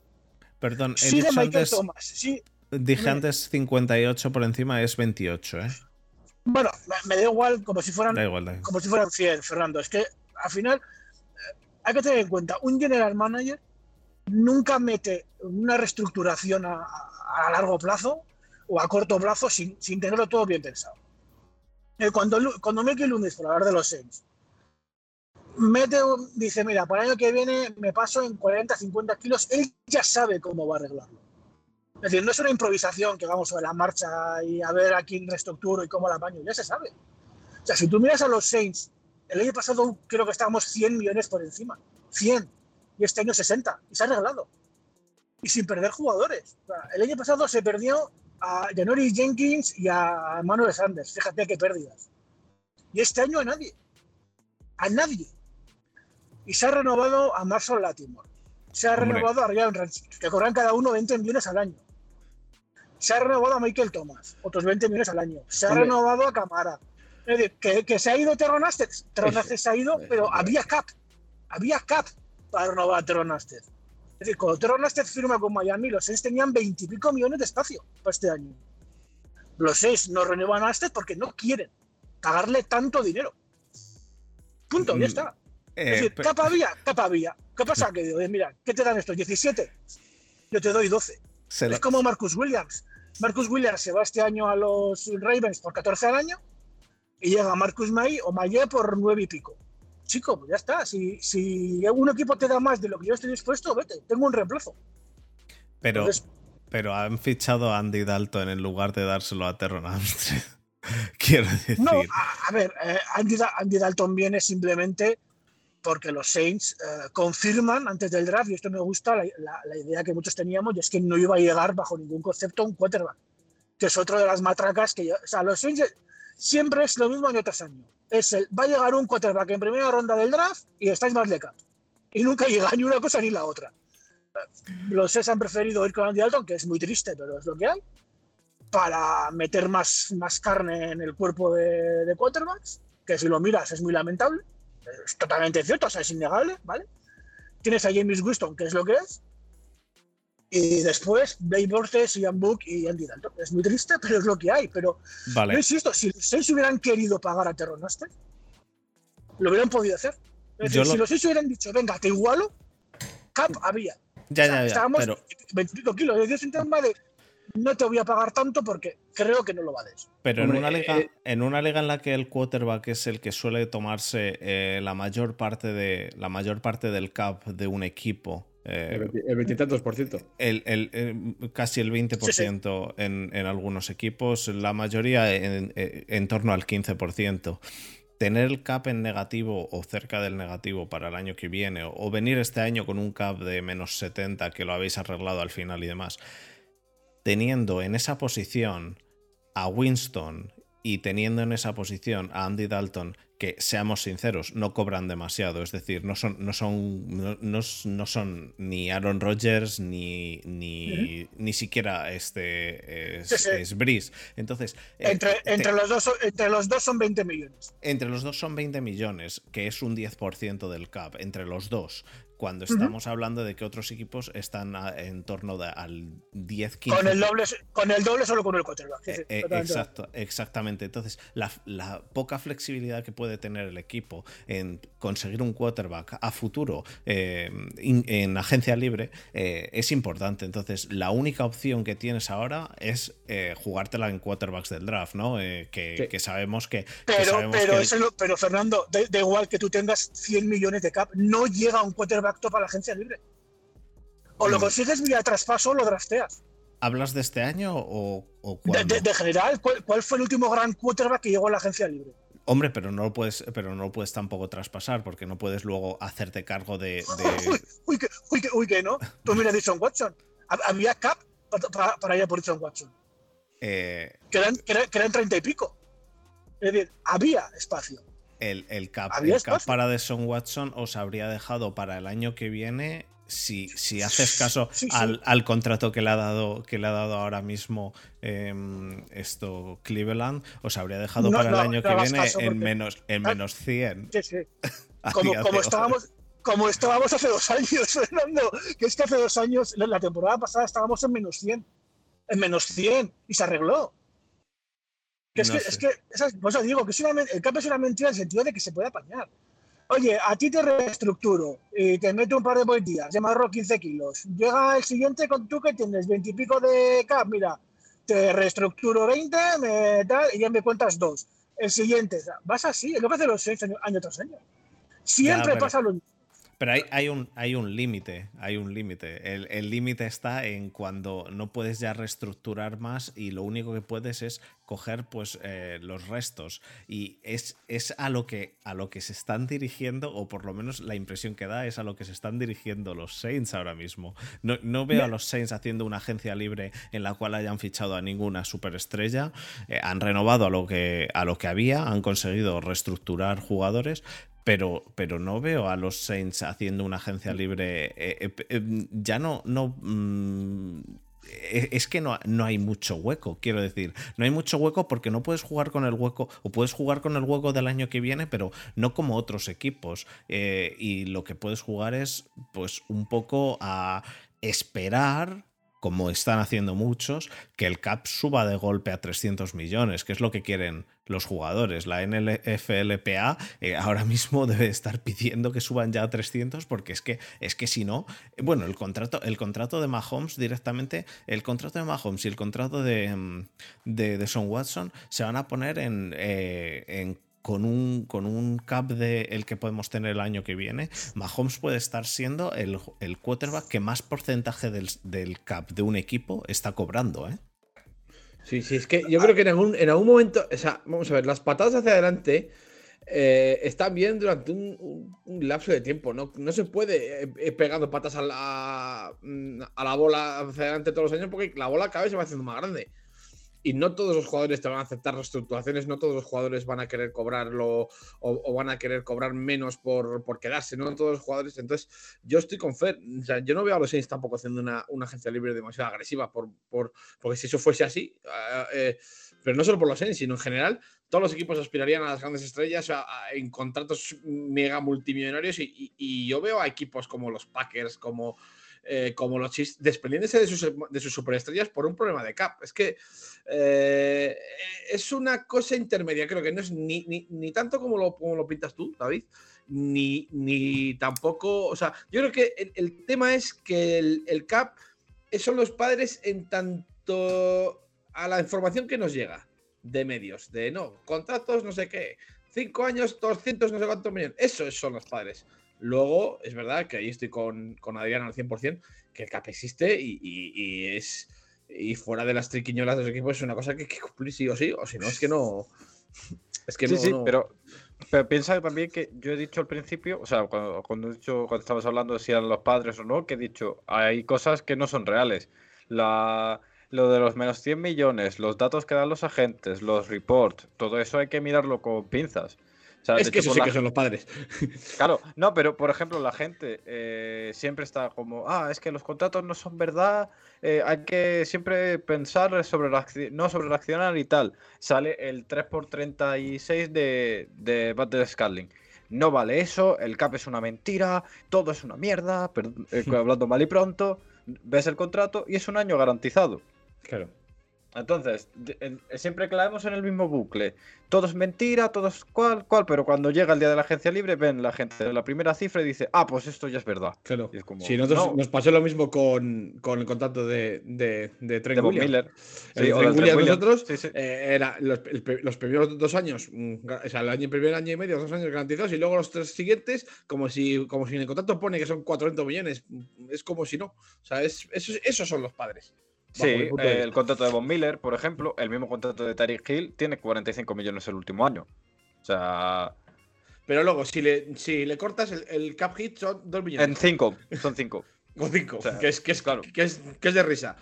Speaker 1: Perdón, he
Speaker 3: Sigue
Speaker 1: dicho
Speaker 3: Michael
Speaker 1: antes,
Speaker 3: Thomas. Sí,
Speaker 1: dije antes 58 por encima, es 28, ¿eh?
Speaker 3: bueno, me, da igual como si fueran
Speaker 1: Da igual, da igual.
Speaker 3: como si fueran 100, Fernando. Es que al final eh, hay que tener en cuenta, un general manager nunca mete una reestructuración a, a- a largo plazo o a corto plazo sin, sin tenerlo todo bien pensado. Eh, Cuando, cuando Mickey Loomis, por hablar de los Saints, mete un- dice, mira, para el año que viene me paso en 40, 50 kilos, él ya sabe cómo va a arreglarlo. Es decir, no es una improvisación que vamos a la marcha y a ver a quién reestructuro y cómo la apaño, ya se sabe. O sea, si tú miras a los Saints, el año pasado creo que estábamos 100 millones por encima. 100. Y este año 60. Y se ha arreglado. Y sin perder jugadores. O sea, el año pasado se perdió a Janoris Jenkins y a Manuel Sanders. Fíjate qué pérdidas. Y este año a nadie. A nadie. Y se ha renovado a Marshall Latimore. Se ha
Speaker 1: Hombre.
Speaker 3: renovado a Ryan Ramsey, que cobran cada uno 20 millones al año. Se ha renovado a Michael Thomas, otros 20 millones al año. Se ha
Speaker 2: Hombre.
Speaker 3: renovado a Camara. Es decir, que, que se ha ido Terron Asted. Terron Asted se ha ido, pero había cap. Había cap para renovar a Terron Asted. Es decir, cuando Terron Asted firma con Miami, los Saints tenían 20 y pico millones de espacio para este año. Los seis no renuevan a este porque no quieren pagarle tanto dinero. Punto, ya
Speaker 1: Mm,
Speaker 3: está.
Speaker 1: Eh,
Speaker 3: es decir,
Speaker 1: pe-
Speaker 3: capa había, capa había. ¿Qué pasa? Que digo, mira, ¿qué te dan estos? 17. Yo te doy 12.
Speaker 1: se lo-
Speaker 3: Es como Marcus Williams. Marcus Williams se va este año a los Ravens por 14 al año y llega Marcus May o Maye por 9 y pico. Chico, pues ya está. Si, si un equipo te da más de lo que yo estoy dispuesto, vete, tengo un reemplazo.
Speaker 1: pero,
Speaker 3: Entonces-
Speaker 1: pero han fichado a Andy Dalton en lugar de dárselo a Terron Armstead. Quiero decir.
Speaker 3: No, a, a ver, eh, Andy, Andy Dalton viene simplemente porque los Saints eh, confirman antes del draft, y esto me gusta, la, la- la idea que muchos teníamos, y es que no iba a llegar bajo ningún concepto un quarterback, que es otro de las matracas que... ya- O sea, los Saints siempre es lo mismo año tras año. Es el, va a llegar un quarterback en primera ronda del draft y estáis más de cap. Y nunca llega ni una cosa ni la otra. Los Saints han preferido ir con Andy Dalton, que es muy triste, pero es lo que hay para meter más, más carne en el cuerpo de, de quarterbacks, que si lo miras es muy lamentable, es totalmente cierto, es innegable, ¿vale? Tienes a James Winston, que es lo que es, y después Dave Borges, Ian Book y Andy Dalton. Es muy triste, pero es lo que hay. Pero yo
Speaker 1: Vale.
Speaker 3: insisto, si los seis hubieran querido pagar a Terron Armstead, lo hubieran podido hacer. Es
Speaker 1: Yo
Speaker 3: decir,
Speaker 1: lo-
Speaker 3: si los seis hubieran dicho, venga, te igualo, cap había.
Speaker 1: Ya,
Speaker 3: O sea,
Speaker 1: ya, ya.
Speaker 3: Estábamos
Speaker 1: Pero,
Speaker 3: 25 kilos. Es decir, un tema de no te voy a pagar tanto porque creo que no lo vales.
Speaker 1: pero en, una liga,
Speaker 2: eh,
Speaker 1: en una liga en la que el quarterback es el que suele tomarse eh, la mayor parte de la mayor parte del cap de un equipo. Eh,
Speaker 2: El veinti- el veintitantos por ciento.
Speaker 1: el, el- el- casi el 20% En, en algunos equipos, la mayoría en, en- en torno al 15%. Tener el cap en negativo o cerca del negativo para el año que viene, o, o venir este año con un cap de menos 70 que lo habéis arreglado al final y demás, teniendo en esa posición a Winston y teniendo en esa posición a Andy Dalton, que seamos sinceros, no cobran demasiado, es decir, no son, no son, no, no- no son ni Aaron Rodgers ni, ni, ni siquiera este es,
Speaker 3: Sí, sí.
Speaker 1: es Breeze. Entonces, eh,
Speaker 3: Entre,
Speaker 1: te-
Speaker 3: entre, los dos, entre los dos son 20 millones.
Speaker 1: entre los dos son 20 millones, que es un 10% del cap, entre los dos. Cuando estamos hablando de que otros equipos están a- en torno de- al 10-15%.
Speaker 3: Con el doble, con el doble solo con el quarterback. Sí,
Speaker 1: Eh, eh, exacto, exactamente. Entonces, la, la poca flexibilidad que puede tener el equipo en conseguir un quarterback a futuro eh, in- en agencia libre eh, es importante. Entonces, la única opción que tienes ahora es jugártela en quarterbacks del draft, ¿no? Eh, que,
Speaker 2: Sí.
Speaker 1: que sabemos que. que
Speaker 3: Pero,
Speaker 1: sabemos
Speaker 3: pero,
Speaker 1: que
Speaker 3: eso no- pero Fernando, da, da igual que tú tengas 100 millones de cap, no llega un quarterback top a la agencia libre. O lo consigues vía traspaso o lo drafteas.
Speaker 1: ¿Hablas de este año o, o
Speaker 3: De,
Speaker 1: cuándo?
Speaker 3: de- de general, ¿cuál, cuál fue el último gran quarterback que llegó a la agencia libre?
Speaker 1: Hombre, pero no lo puedes, pero no lo puedes tampoco traspasar, porque no puedes luego hacerte cargo de. de-
Speaker 3: Uy, uy, que, uy, que, uy, que no. Tú mira a Dixon Watson. Hab- Había cap para, para- para ir a por Dixon Watson.
Speaker 1: eh,
Speaker 3: Que eran, que eran, que eran 30 y pico. Es decir, había espacio.
Speaker 1: El, el cap,
Speaker 3: ¿Había
Speaker 1: el cap para Deshaun Watson os habría dejado para el año que viene. Si, si haces caso
Speaker 3: Sí, sí.
Speaker 1: Al, al contrato que le ha dado, que le ha dado ahora mismo em, esto Cleveland, os habría dejado
Speaker 3: No,
Speaker 1: para
Speaker 3: no,
Speaker 1: el año
Speaker 3: no
Speaker 1: que viene en menos, en
Speaker 3: Ah.
Speaker 1: menos 100.
Speaker 3: Sí, sí.
Speaker 1: a
Speaker 3: como, como
Speaker 1: de
Speaker 3: estábamos como estábamos hace dos años, Fernando, que es que hace dos años, la temporada pasada estábamos en menos 100, en menos 100, y se arregló. Que es,
Speaker 1: No
Speaker 3: que,
Speaker 1: sé.
Speaker 3: es que, esas- por eso digo, que es una el cap es una mentira en el sentido de que se puede apañar. Oye, a ti te reestructuro y te meto un par de bolillas, de marro 15 kilos. Llega el siguiente con tú que tienes 20 y pico de cap, mira, te reestructuro 20, me tal, y ya me cuentas dos. El siguiente, vas así, es lo que hacen los seis año, año tras año. Siempre
Speaker 1: pero-
Speaker 3: pasa lo mismo.
Speaker 1: Pero hay, hay un, hay un límite, hay un límite. El límite está en cuando no puedes ya reestructurar más y lo único que puedes es coger pues eh, los restos. Y es, es a, lo que, a lo que se están dirigiendo, o por lo menos la impresión que da es a lo que se están dirigiendo los Saints ahora mismo. No, no veo a los Saints haciendo una agencia libre en la cual hayan fichado a ninguna superestrella. Eh, han renovado a lo, que, a lo que había, han conseguido reestructurar jugadores, pero, pero no veo a los Saints haciendo una agencia libre. eh, eh, eh, ya no. no mm, es que no, no hay mucho hueco, quiero decir. No hay mucho hueco porque no puedes jugar con el hueco, o puedes jugar con el hueco del año que viene, pero no como otros equipos. Eh, y lo que puedes jugar es, pues, un poco a esperar como están haciendo muchos, que el cap suba de golpe a 300 millones, que es lo que quieren los jugadores. La NFLPA eh, ahora mismo debe estar pidiendo que suban ya a 300 porque es que, es que si no, bueno, el contrato, el contrato de Mahomes directamente, el contrato de Mahomes y el contrato de, mm, de, Son Watson se van a poner en, eh, en con un, con un cap de el que podemos tener el año que viene, Mahomes puede estar siendo el, el quarterback que más porcentaje del, del, cap de un equipo está cobrando, ¿eh?
Speaker 2: Sí, sí, es que yo creo que en algún, en algún momento, o sea, vamos a ver, las patadas hacia adelante eh, están bien durante un, un, lapso de tiempo, ¿no? No se puede eh, eh, pegando patas a la, a la bola hacia adelante todos los años porque la bola cada vez se va haciendo más grande y no todos los jugadores te van a aceptar reestructuraciones, no todos los jugadores van a querer cobrarlo o, van a querer cobrar menos por, por, quedarse, no todos los jugadores. Entonces, yo estoy con Fer, o sea, yo no veo a los Saints tampoco haciendo una, una agencia libre demasiado agresiva, por, por, porque si eso fuese así, eh, eh, pero no solo por los Saints, sino en general, todos los equipos aspirarían a las grandes estrellas en contratos mega multimillonarios y, y yo veo a equipos como los Packers, como eh, como los Chiefs, desprendiéndose de sus, de sus superestrellas por un problema de cap. Es que eh, es una cosa intermedia, creo que no es ni, ni, tanto como lo, como lo, pintas tú, David, ni, ni tampoco, o sea, yo creo que el, tema es que el, cap son los padres en tanto a la información que nos llega de medios, de no, contratos, no sé qué, cinco años, 200, no sé cuántos millones, eso son los padres. Luego, es verdad que ahí estoy con, con Adrián al 100%, que el CAP existe y, es. Y fuera de las triquiñolas de los equipos es una cosa que hay que cumplir sí o sí, o si no, es que no. Es que
Speaker 4: sí,
Speaker 2: no,
Speaker 4: sí, Pero, pero piensa también que yo he dicho al principio, o sea, cuando, cuando, he dicho, cuando estabas hablando de si eran los padres o no, que he dicho, hay cosas que no son reales. La, lo de los menos 100 millones, los datos que dan los agentes, los reports, todo eso hay que mirarlo con pinzas
Speaker 2: es que eso sí que son los padres.
Speaker 4: Claro, no, pero por ejemplo, la gente eh, siempre está como, ah, es que los contratos no son verdad, eh, hay que siempre pensar sobre no sobre reaccionar y tal. Sale el 3x36 de, de Battle Scarling. No vale eso, el cap es una mentira, todo es una mierda, eh, hablando mal y pronto, ves el contrato y es un año garantizado.
Speaker 2: Claro.
Speaker 4: Entonces, siempre caemos en el mismo bucle. Todo es mentira, todo es cual, cual, pero cuando llega el día de la agencia libre, ven la gente de la primera cifra y dice, ah, pues esto ya es verdad.
Speaker 2: Claro. sí, nosotros nos pasó lo mismo con, con el contrato de, de, de Trent
Speaker 4: de Miller.
Speaker 2: Sí, o Williams nosotros, eh, era los, los, primeros dos años, o sea, el, año, primer año y medio, dos años garantizados, y luego los tres siguientes, como si, como si en el contrato pone que son 400 millones. Es como si no. O sea, es, esos son los padres.
Speaker 4: Sí, el contrato de Von Miller, por ejemplo, el mismo contrato de Tariq Hill tiene 45 millones el último año. O sea.
Speaker 2: Pero luego, si le, si le cortas el, cap hit, son 2 millones.
Speaker 4: En 5, son 5.
Speaker 2: Con 5, que, es, que, es, claro. que, es, que es de risa.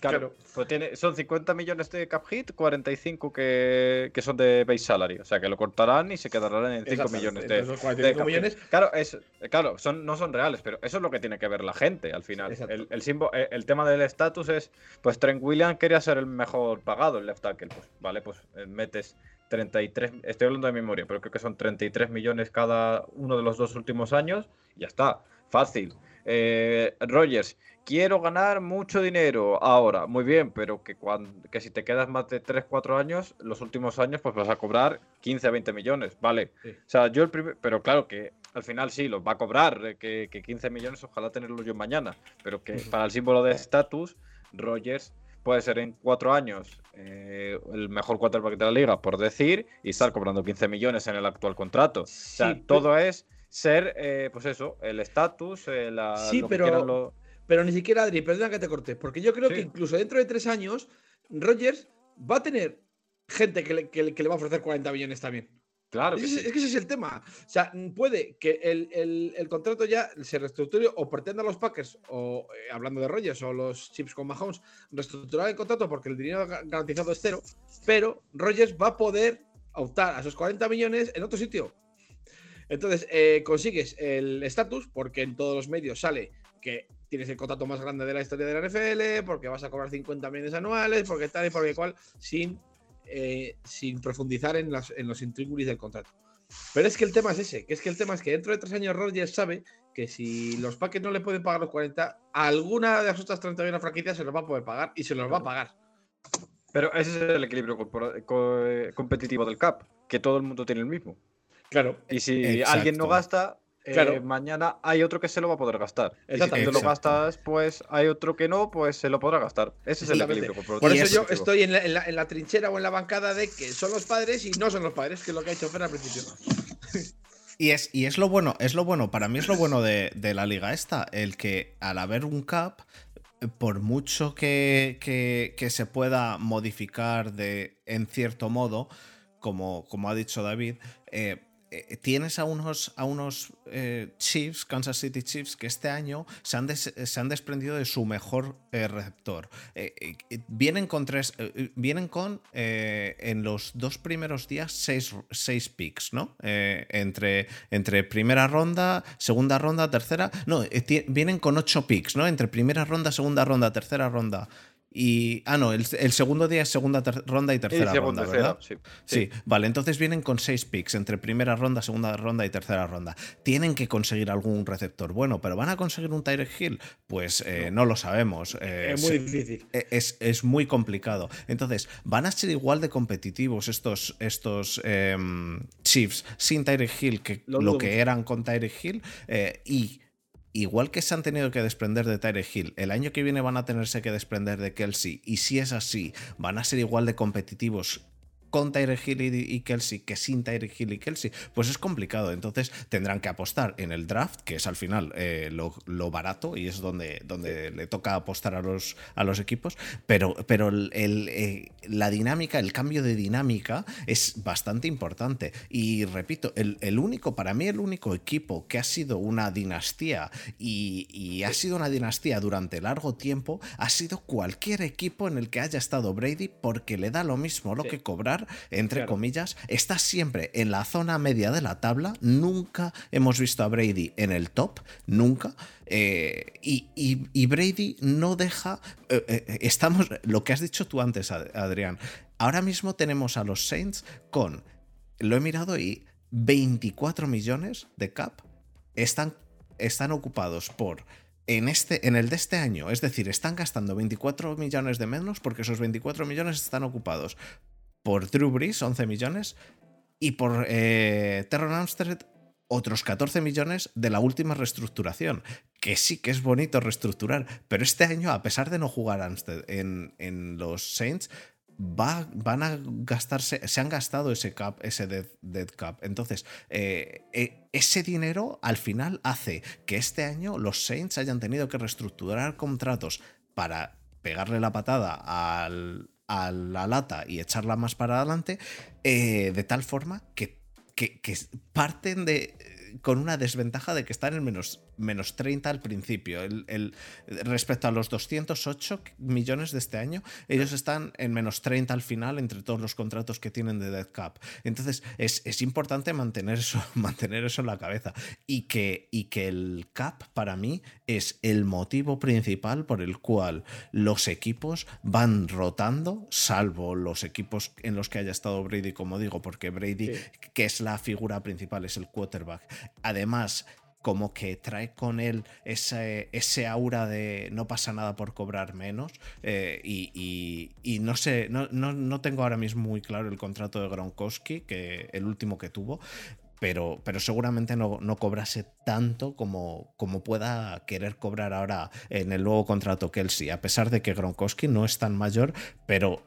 Speaker 4: Claro, Pues tiene, son 50 millones de cap hit, 45 que, que, son de base salary. O sea que lo cortarán y se quedarán en 5 millones de,
Speaker 2: de millones.
Speaker 4: Claro, es, claro son, no son reales, pero eso es lo que tiene que ver la gente al final. El, el, eh, el, tema del estatus es: pues Trent Williams quería ser el mejor pagado, el left tackle. Pues vale, pues eh, metes 33, estoy hablando de memoria, pero creo que son 33 millones cada uno de los dos últimos años. Y ya está, fácil. Eh, Rogers, quiero ganar mucho dinero ahora, muy bien, pero que, cuando, que si te quedas más de 3, 4 años, los últimos años, pues vas a cobrar 15, 20 millones, ¿vale? O sea, yo el primer, pero claro que al final sí, los va a cobrar, eh, que, que 15 millones ojalá tenerlos yo mañana, pero que para el símbolo de estatus, Rogers puede ser en 4 años eh, el mejor quarterback de la liga, por decir, y estar cobrando 15 millones en el actual contrato. O sea, todo es ser, eh, pues eso, el estatus, eh, la.
Speaker 2: Sí, pero, pero ni siquiera, Adri, perdona que te corte, porque yo creo que incluso dentro de tres años, Rogers va a tener gente que le, que, le va a ofrecer 40 millones también.
Speaker 4: Claro.
Speaker 2: es, que ese es el tema. O sea, puede que el, el, contrato ya se reestructure o pretenda los Packers, o eh, hablando de Rogers o los Chips con Mahomes, reestructurar el contrato porque el dinero garantizado es cero, pero Rogers va a poder optar a esos 40 millones en otro sitio. Entonces, eh, consigues el estatus porque en todos los medios sale que tienes el contrato más grande de la historia de la NFL, porque vas a cobrar 50 millones anuales, porque tal y por cual, sin, eh, sin profundizar en, las, en los intríngulis del contrato. Pero es que el tema es ese, que es que el tema es que dentro de tres años Rodgers sabe que si los Packers no le pueden pagar los 40, alguna de las otras 31 franquicias se los va a poder pagar y se los va a pagar.
Speaker 4: Pero ese es el equilibrio eh, competitivo del CAP, que todo el mundo tiene el mismo.
Speaker 2: Claro.
Speaker 4: Y si
Speaker 1: Exacto.
Speaker 4: alguien no gasta, eh,
Speaker 2: Claro.
Speaker 4: mañana hay otro que se lo va a poder gastar. Y si tú lo gastas, pues hay otro que no, pues se lo podrá gastar. Ese es el equilibrio.
Speaker 2: Por
Speaker 1: Y
Speaker 2: eso
Speaker 1: es-
Speaker 2: yo estoy en la, en la- en la trinchera o en la bancada de que son los padres y no son los padres, que es lo que ha hecho Fer al principio.
Speaker 1: Y es, y es lo bueno, es lo bueno, para mí es lo bueno de, de la liga esta, el que al haber un cap, por mucho que, que- que se pueda modificar de, en cierto modo, como, como ha dicho David, eh, eh, tienes a unos, a unos eh, Chiefs, Kansas City Chiefs, que este año se han, des- se han desprendido de su mejor eh, receptor. Eh, eh, eh, vienen con tres. eh, eh, vienen con eh, en los dos primeros días seis, seis picks, ¿no? Eh, entre, entre primera ronda, segunda ronda, tercera. No, eh, vienen con ocho picks, ¿no? Entre primera ronda, segunda ronda, tercera ronda. Y. Ah, no, el, el segundo día es segunda ronda y tercera ronda,
Speaker 4: tercera,
Speaker 1: ¿verdad?
Speaker 4: sí.
Speaker 1: Sí, vale, entonces vienen con seis picks entre primera ronda, segunda ronda y tercera ronda. Tienen que conseguir algún receptor bueno, pero ¿van a conseguir un Tyreek Hill? Pues eh, no. lo sabemos. eh,
Speaker 2: es muy difícil.
Speaker 1: e- es, es muy complicado. Entonces, ¿van a ser igual de competitivos estos, estos em, Chiefs sin Tyreek Hill que
Speaker 2: Lo
Speaker 1: que eran con Tyreek Hill? Eh, y igual que se han tenido que desprender de Tyreek Hill, el año que viene van a tenerse que desprender de Kelsey. Y si es así, van a ser igual de competitivos con Tyreek Hill y, Kelsey que sin Tyreek Hill y Kelsey, pues es complicado. Entonces tendrán que apostar en el draft, que es al final eh, lo, lo barato y es donde, donde le toca apostar a los, a los equipos. Pero, pero el- el, eh, la dinámica, el cambio de dinámica es bastante importante. Y repito, el, el único, para mí, el único equipo que ha sido una dinastía y, y ha sido una dinastía durante largo tiempo ha sido cualquier equipo en el que haya estado Brady porque le da lo mismo lo
Speaker 2: Sí.
Speaker 1: que cobrar, entre
Speaker 2: Claro.
Speaker 1: comillas, está siempre en la zona media de la tabla. Nunca hemos visto a Brady en el top, nunca. Eh, y, y- y Brady no deja. eh, eh, estamos. Lo que has dicho tú antes, Ad- Adrián. Ahora mismo tenemos a los Saints con. Lo he mirado y 24 millones de cap están, están ocupados por. En, este, en el de este año, es decir, están gastando 24 millones de menos porque esos 24 millones están ocupados por Drew Brees, 11 millones, y por eh, Terron Armstead, otros 14 millones de la última reestructuración. Que sí que es bonito reestructurar, pero este año, a pesar de no jugar Armstead en, en los Saints, va- van a gastarse, se han gastado ese cap, ese dead, dead cap. Entonces, eh, eh, ese dinero al final hace que este año los Saints hayan tenido que reestructurar contratos para pegarle la patada al- a la lata y echarla más para adelante, eh, de tal forma que, que- que parten de con una desventaja de que están en menos, menos 30 al principio. El- el- respecto a los 208 millones de este año, ellos están en menos 30 al final entre todos los contratos que tienen de Dead Cap. Entonces es, es importante mantener eso, mantener eso en la cabeza. Y que, y que el cap para mí es el motivo principal por el cual los equipos van rotando, salvo los equipos en los que haya estado Brady, como digo, porque Brady,
Speaker 2: Sí.
Speaker 1: que es la figura principal, es el quarterback. Además, como que trae con él ese, aura de no pasa nada por cobrar menos. eh, y, no sé, no, no- no tengo ahora mismo muy claro el contrato de Gronkowski, que el último que tuvo. Pero, pero seguramente no, no cobrase tanto como, como pueda querer cobrar ahora en el nuevo contrato Kelsey, a pesar de que Gronkowski no es tan mayor, pero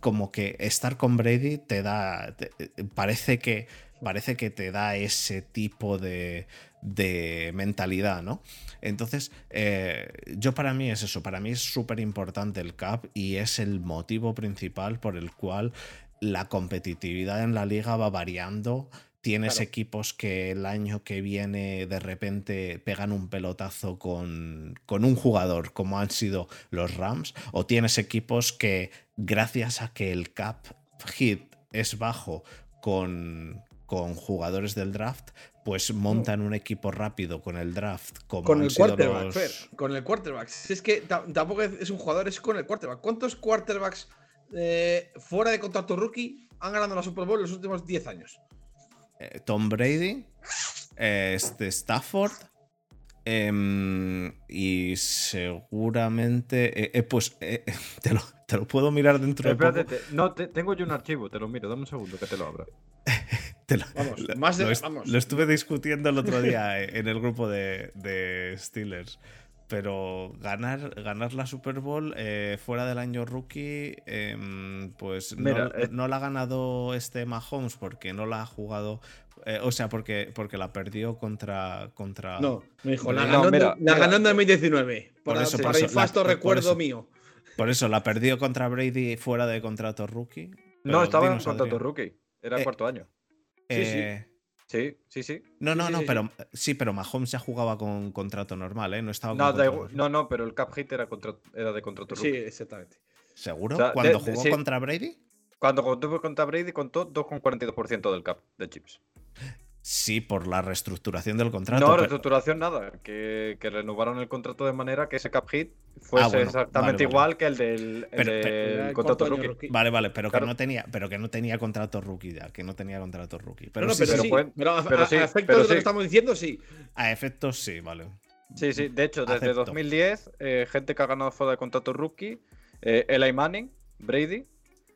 Speaker 1: como que estar con Brady te da. te- parece que. Parece que te da ese tipo de, de mentalidad, ¿no? Entonces, eh, yo para mí es eso, para mí es súper importante el CAP y es el motivo principal por el cual la competitividad en la liga va variando. Tienes
Speaker 2: Claro.
Speaker 1: equipos que el año que viene de repente pegan un pelotazo con, con un jugador, como han sido los Rams, o tienes equipos que gracias a que el cap hit es bajo con, con jugadores del draft, pues montan un equipo rápido con el draft. Como
Speaker 2: Con el quarterback,
Speaker 1: los-
Speaker 2: Fer, con el quarterback. Si es que ta- tampoco es es un jugador, es con el quarterback. ¿Cuántos quarterbacks eh, fuera de contrato rookie han ganado la Super Bowl en los últimos 10 años?
Speaker 1: Eh, Tom Brady, eh, este Stafford. em, y seguramente. eh, eh, pues eh, te, lo, te lo puedo mirar dentro de
Speaker 4: Espérate,
Speaker 1: poco.
Speaker 4: te- no, te- tengo yo un archivo, te lo miro, dame un segundo que te lo abra.
Speaker 1: Te lo-
Speaker 2: Vamos,
Speaker 1: lo-
Speaker 2: más de-
Speaker 1: lo,
Speaker 2: vamos.
Speaker 1: lo estuve discutiendo el otro día en el grupo de, de Steelers. Pero ganar, ganar la Super Bowl eh, fuera del año rookie, em, pues
Speaker 4: Mira,
Speaker 1: no,
Speaker 4: eh.
Speaker 1: no la ha ganado este Mahomes porque no la ha jugado. eh, o sea, porque, porque la perdió contra. contra
Speaker 2: No, me dijo, la
Speaker 4: No,
Speaker 2: ganó,
Speaker 4: mira,
Speaker 2: la
Speaker 4: mira.
Speaker 2: ganó en 2019.
Speaker 1: Por
Speaker 2: Para,
Speaker 1: eso, por
Speaker 2: para
Speaker 1: eso, la- por
Speaker 2: recuerdo
Speaker 1: eso.
Speaker 2: mío.
Speaker 1: Por eso la perdió contra Brady fuera de contrato rookie.
Speaker 4: No, estaba en contrato rookie, era
Speaker 1: Eh,
Speaker 4: cuarto año.
Speaker 2: sí, sí.
Speaker 4: Sí, sí, sí.
Speaker 1: No, no,
Speaker 2: Sí,
Speaker 1: no,
Speaker 2: sí,
Speaker 1: pero sí, pero Mahomes ya jugaba con contrato normal, ¿eh? No estaba con
Speaker 4: No,
Speaker 1: contrato
Speaker 4: no, no, pero el cap hit era, contra- era de contrato
Speaker 2: Sí,
Speaker 4: rookie.
Speaker 2: exactamente.
Speaker 1: ¿Seguro?
Speaker 4: O sea,
Speaker 1: ¿Cuando
Speaker 4: de- de-
Speaker 1: jugó
Speaker 4: sí.
Speaker 1: contra Brady?
Speaker 4: Cuando contó contra Brady, contó 2,42% del cap de chips.
Speaker 1: Sí, por la reestructuración del contrato.
Speaker 4: no,
Speaker 1: pero-
Speaker 4: reestructuración nada. Que, que renovaron el contrato de manera que ese cap hit fuese
Speaker 1: Ah, bueno,
Speaker 4: exactamente
Speaker 1: vale, vale.
Speaker 4: igual que el del, el
Speaker 1: Pero-
Speaker 4: del
Speaker 1: pero-
Speaker 2: Era el
Speaker 4: contrato rookie.
Speaker 2: rookie.
Speaker 1: Vale, vale, pero
Speaker 4: Claro.
Speaker 1: que no tenía, pero que no tenía contrato rookie ya, que no tenía contrato rookie. Pero,
Speaker 2: no, no,
Speaker 1: sí,
Speaker 2: pero,
Speaker 1: sí,
Speaker 4: pero
Speaker 2: sí.
Speaker 4: pueden-
Speaker 2: pero a,
Speaker 4: sí,
Speaker 2: a efectos
Speaker 4: pero
Speaker 2: de lo
Speaker 4: sí.
Speaker 2: que estamos diciendo, sí.
Speaker 1: a efectos sí, vale.
Speaker 4: Sí, sí. De hecho, desde
Speaker 1: Acepto.
Speaker 4: 2010, eh, gente que ha ganado fuera de contrato rookie, eh, Eli Manning, Brady,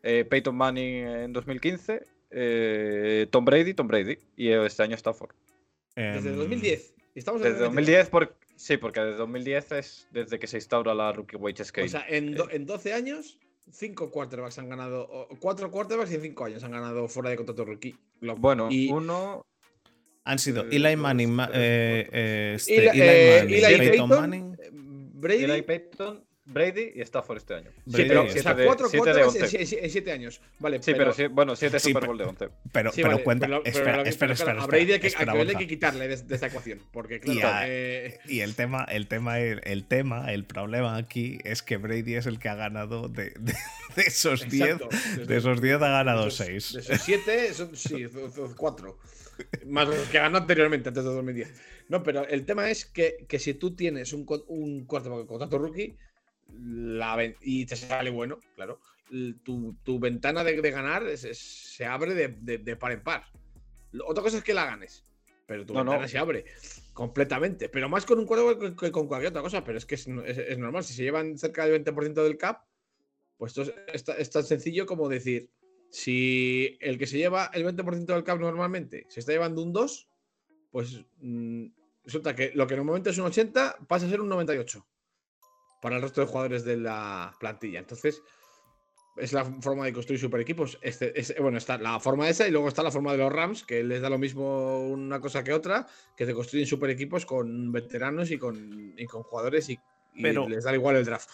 Speaker 4: eh, Peyton Manning en 2015, eh, Tom Brady, Tom Brady. Y este año Stafford.
Speaker 2: Desde
Speaker 1: Em,
Speaker 2: 2010. Estamos en
Speaker 4: Desde 2010, por... sí, porque desde 2010 es desde que se instaura la Rookie Wage Scale.
Speaker 2: O sea, en, do- en 12 años, 5 quarterbacks han ganado. 4 quarterbacks y en 5 años han ganado fuera de contrato rookie. Lo-
Speaker 4: bueno,
Speaker 2: y
Speaker 4: uno.
Speaker 1: Han sido
Speaker 4: Eh,
Speaker 1: Eli Manning, eh, eh, este,
Speaker 2: Eli-
Speaker 1: Eli Manning,
Speaker 2: Eli
Speaker 1: Peyton Manning.
Speaker 2: eh, Brady.
Speaker 4: Eli Peyton, Brady y Stafford este año.
Speaker 2: Sí, pero
Speaker 1: y
Speaker 2: está
Speaker 1: Stafford.
Speaker 2: 4
Speaker 4: siete de
Speaker 2: quarterbacks en,
Speaker 4: 11.
Speaker 2: 7 años. Vale,
Speaker 4: Sí, pero, sí, bueno, 7
Speaker 1: Sí,
Speaker 4: Super
Speaker 1: pero-
Speaker 4: Bowl de 11.
Speaker 1: Pero,
Speaker 2: Sí,
Speaker 1: pero
Speaker 2: vale,
Speaker 1: cuenta.
Speaker 2: pero- pero
Speaker 1: espera, espera,
Speaker 2: pero claro,
Speaker 1: espera,
Speaker 2: A Brady hay que,
Speaker 1: espera,
Speaker 2: hay que quitarle de, de esta ecuación. Porque,
Speaker 1: Y
Speaker 2: claro,
Speaker 1: a-
Speaker 2: eh,
Speaker 1: Y el tema, el tema, el, el tema, el problema aquí es que Brady es el que ha ganado de, de- de esos 10.
Speaker 2: exacto,
Speaker 1: De esos 10 ha ganado
Speaker 2: de esos-
Speaker 1: 6.
Speaker 2: De esos 7, son sí, 4. Más los que ganó anteriormente, antes de 2010. No, pero el tema es que, que si tú tienes un, co- un con contrato rookie la y te sale bueno, claro, tu, tu ventana de, de ganar es- es- se abre de, de- de par en par. Otra cosa es que la ganes, pero tu
Speaker 4: No, no.
Speaker 2: ventana se abre completamente. Pero más con un quarterback que, que con cualquier otra cosa, pero es que es, es- es normal. Si se llevan cerca del 20% del cap, pues esto es, es ta- es tan sencillo como decir, si el que se lleva el 20% del cap normalmente se está llevando un 2, pues mm, resulta que lo que normalmente es un 80 pasa a ser un 98 para el resto de jugadores de la plantilla. Entonces, es la forma de construir super equipos. Este, es- bueno, está la forma esa y luego está la forma de los Rams, que les da lo mismo una cosa que otra, que se construyen super equipos con veteranos y con, y con jugadores y, y
Speaker 1: Pero-
Speaker 2: les da igual el draft.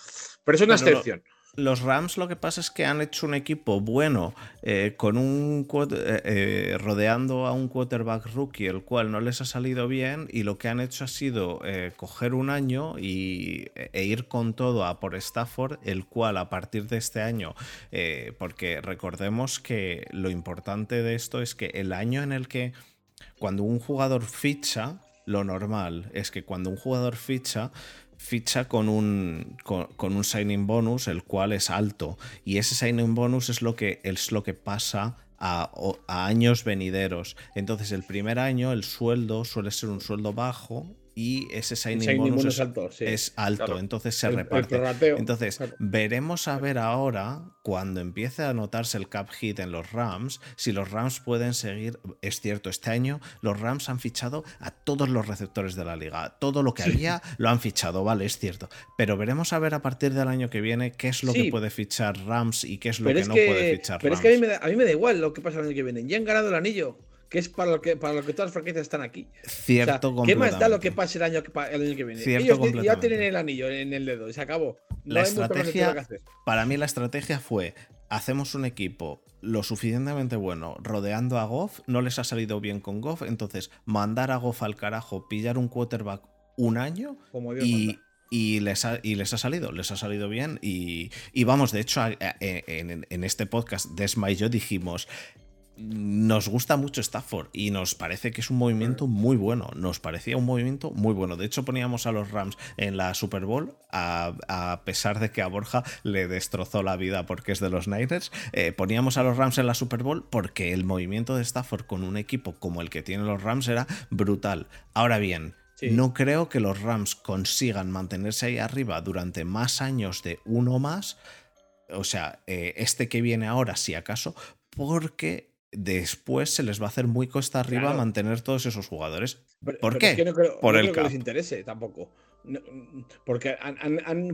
Speaker 2: Pero es una excepción.
Speaker 1: Los Rams lo que pasa es que han hecho un equipo bueno eh, con un eh, eh, rodeando a un quarterback rookie, el cual no les ha salido bien y lo que han hecho ha sido coger un año y, e ir con todo a por Stafford, el cual a partir de este año, porque recordemos que lo importante de esto es que el año en el que cuando un jugador ficha, lo normal es que cuando un jugador ficha, ficha con un, con, con un signing bonus, el cual es alto. Y ese signing bonus es lo que, es lo que pasa a, a años venideros. Entonces, el primer año el sueldo suele ser un sueldo bajo y ese signing,
Speaker 2: signing
Speaker 1: bonus,
Speaker 2: bonus
Speaker 1: es,
Speaker 2: alto, sí.
Speaker 1: es alto.
Speaker 4: Claro.
Speaker 1: Entonces se
Speaker 2: El-
Speaker 1: reparte. Entonces,
Speaker 2: claro.
Speaker 1: veremos a ver ahora, cuando empiece a notarse el cap hit en los Rams, si los Rams pueden seguir. Es cierto, este año los Rams han fichado a todos los receptores de la liga. Todo lo que había lo han fichado, vale, es cierto. Pero veremos a ver a partir del año que viene qué es lo
Speaker 2: Sí.
Speaker 1: que puede fichar Rams y qué es lo
Speaker 2: pero
Speaker 1: que
Speaker 2: es
Speaker 1: no
Speaker 2: que,
Speaker 1: puede fichar
Speaker 2: pero
Speaker 1: Rams.
Speaker 2: es que a mí, me da, a mí me da igual lo que pasa el año que viene. Ya han ganado el anillo, que es para lo que, para lo que todas las franquicias están aquí. O sea,
Speaker 1: Cierto,
Speaker 2: ¿Qué más da lo que pase el año que, el año que viene?
Speaker 1: Cierto,
Speaker 2: Ellos ya tienen el anillo en el dedo y se acabó. No
Speaker 1: La estrategia-
Speaker 2: que hacer.
Speaker 1: Para mí la estrategia fue, hacemos un equipo lo suficientemente bueno rodeando a Goff, no les ha salido bien con Goff, entonces mandar a Goff al carajo, pillar un quarterback un año
Speaker 2: Como Dios
Speaker 1: y,
Speaker 2: manda.
Speaker 1: y les ha, y les ha salido, les ha salido bien y, y vamos, de hecho en, en este podcast Desma y yo dijimos, nos gusta mucho Stafford y nos parece que es un movimiento muy bueno. Nos parecía un movimiento muy bueno. De hecho, poníamos a los Rams en la Super Bowl, a, pesar de que a Borja le destrozó la vida porque es de los Niners. Eh, poníamos a los Rams en la Super Bowl porque el movimiento de Stafford con un equipo como el que tienen los Rams era brutal. Ahora bien, no creo que los Rams consigan mantenerse ahí arriba durante más años de uno más. O sea, eh, este que viene ahora, si acaso, porque después se les va a hacer muy costa arriba mantener todos esos jugadores. ¿Por qué?
Speaker 2: Por el que les interese tampoco. porque,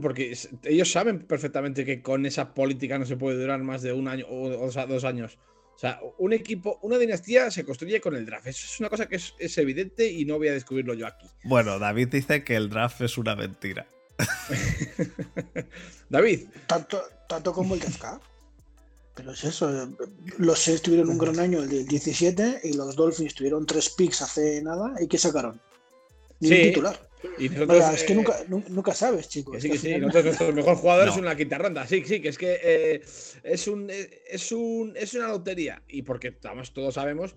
Speaker 2: porque ellos saben perfectamente que con esa política no se puede durar más de un año o dos años. O sea, un equipo, una dinastía se construye con el draft. Eso es una cosa que es, evidente y no voy a descubrirlo yo aquí.
Speaker 1: Bueno, David dice que el draft es una mentira.
Speaker 2: David.
Speaker 3: Tanto, tanto como el draft. Pero es eso, eh, los Seis tuvieron un gran año el del 17 y los Dolphins tuvieron tres picks hace nada y ¿qué sacaron? Ni un titular. es que eh, nunca, sabes, chicos.
Speaker 2: sí, sí, nosotros, nuestro mejor jugador es una quinta ronda. Sí, sí, que es que eh, es, un, es, un, es una lotería. Y porque todos sabemos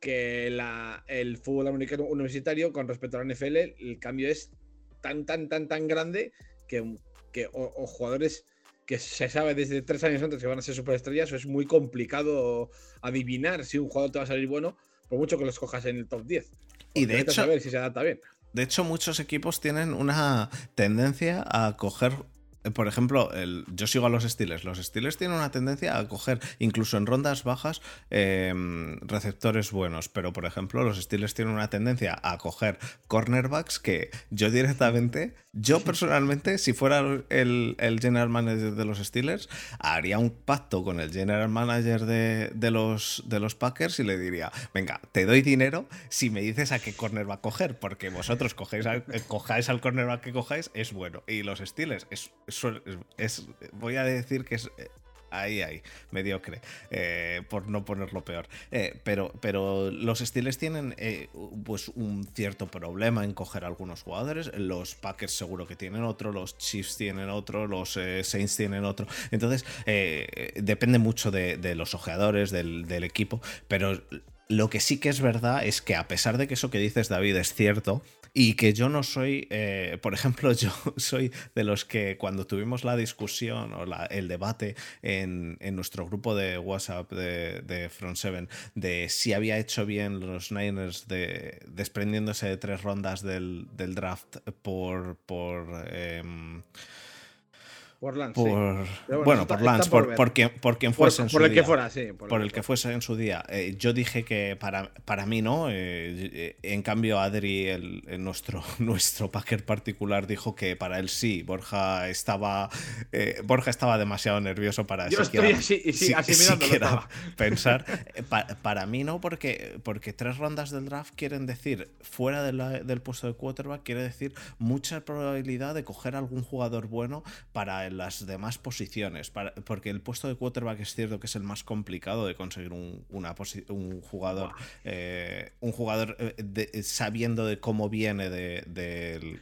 Speaker 2: que la, el fútbol americano universitario con respecto a la NFL, el cambio es tan, tan, tan, tan grande que, que o jugadores que se sabe desde tres años antes que van a ser superestrellas, es muy complicado adivinar si un jugador te va a salir bueno, por mucho que lo escojas en el top 10.
Speaker 1: Y de hecho,
Speaker 2: saber si se adapta bien.
Speaker 1: De hecho, muchos equipos tienen una tendencia a coger eh, por ejemplo, el, yo sigo a los Steelers. Los Steelers tienen una tendencia a coger, incluso en rondas bajas, em, receptores buenos. Pero, por ejemplo, los Steelers tienen una tendencia a coger cornerbacks que yo directamente, yo personalmente, si fuera el, general manager de los Steelers, haría un pacto con el general manager de, los, de los Packers y le diría: Venga, te doy dinero si me dices a qué cornerback coger, porque vosotros cogéis cojáis al cornerback que cojáis, es bueno. Y los Steelers es es, voy a decir que es eh, ahí, ahí, mediocre, eh, por no ponerlo peor. Eh, pero, pero los Steelers tienen pues un cierto problema en coger algunos jugadores. Los Packers seguro que tienen otro, los Chiefs tienen otro, los Saints tienen otro. Entonces, depende mucho de, los ojeadores, del, del equipo, pero lo que sí que es verdad es que a pesar de que eso que dices, David, es cierto, y que yo no soy, eh, por ejemplo, yo soy de los que cuando tuvimos la discusión o el debate en, nuestro grupo de WhatsApp de, de Front 7 de si había hecho bien los Niners de, desprendiéndose de tres rondas del, draft por... por em,
Speaker 2: por Lance.
Speaker 1: Bueno, por Lance, por, quien, fuese en su
Speaker 2: el
Speaker 1: día.
Speaker 2: Que fuera, sí,
Speaker 1: por, el, que fuese en su día. Eh, yo dije que para, para mí no. Eh, eh, en cambio, Adri, el, nuestro, nuestro Packer particular, dijo que para él sí. Borja estaba, Borja estaba demasiado nervioso para
Speaker 2: yo siquiera, estoy así, así siquiera
Speaker 1: pensar. para mí no, porque, porque tres rondas del draft quieren decir, fuera del puesto de quarterback, quiere decir mucha probabilidad de coger algún jugador bueno para las demás posiciones, porque el puesto de quarterback es cierto que es el más complicado de conseguir un, una un jugador, eh, un jugador eh, sabiendo de cómo viene de,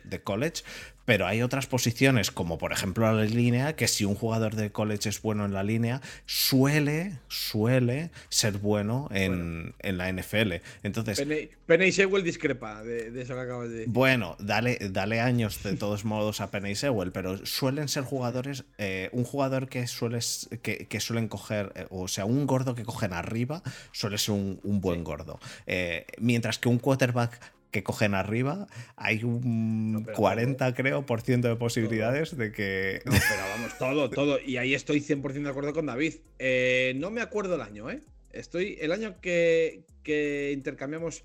Speaker 1: de college, pero hay otras posiciones, como por ejemplo la línea, que si un jugador de college es bueno en la línea, suele, suele ser bueno en, la NFL. Entonces.
Speaker 2: Penny, Sewell discrepa de, eso que acabas de decir.
Speaker 1: Bueno, dale, dale años de todos modos a Penny Sewell, pero suelen ser jugadores. Eh, un jugador que, sueles, que, suelen coger, eh, o sea, un gordo que cogen arriba, suele ser un, buen gordo. Eh, mientras que un quarterback que cogen arriba, hay un 40, creo, por ciento de posibilidades de que.
Speaker 2: No, pero vamos, todo, todo. Y ahí estoy 100% de acuerdo con David. Eh, no me acuerdo el año, ¿eh? Estoy. El año que, intercambiamos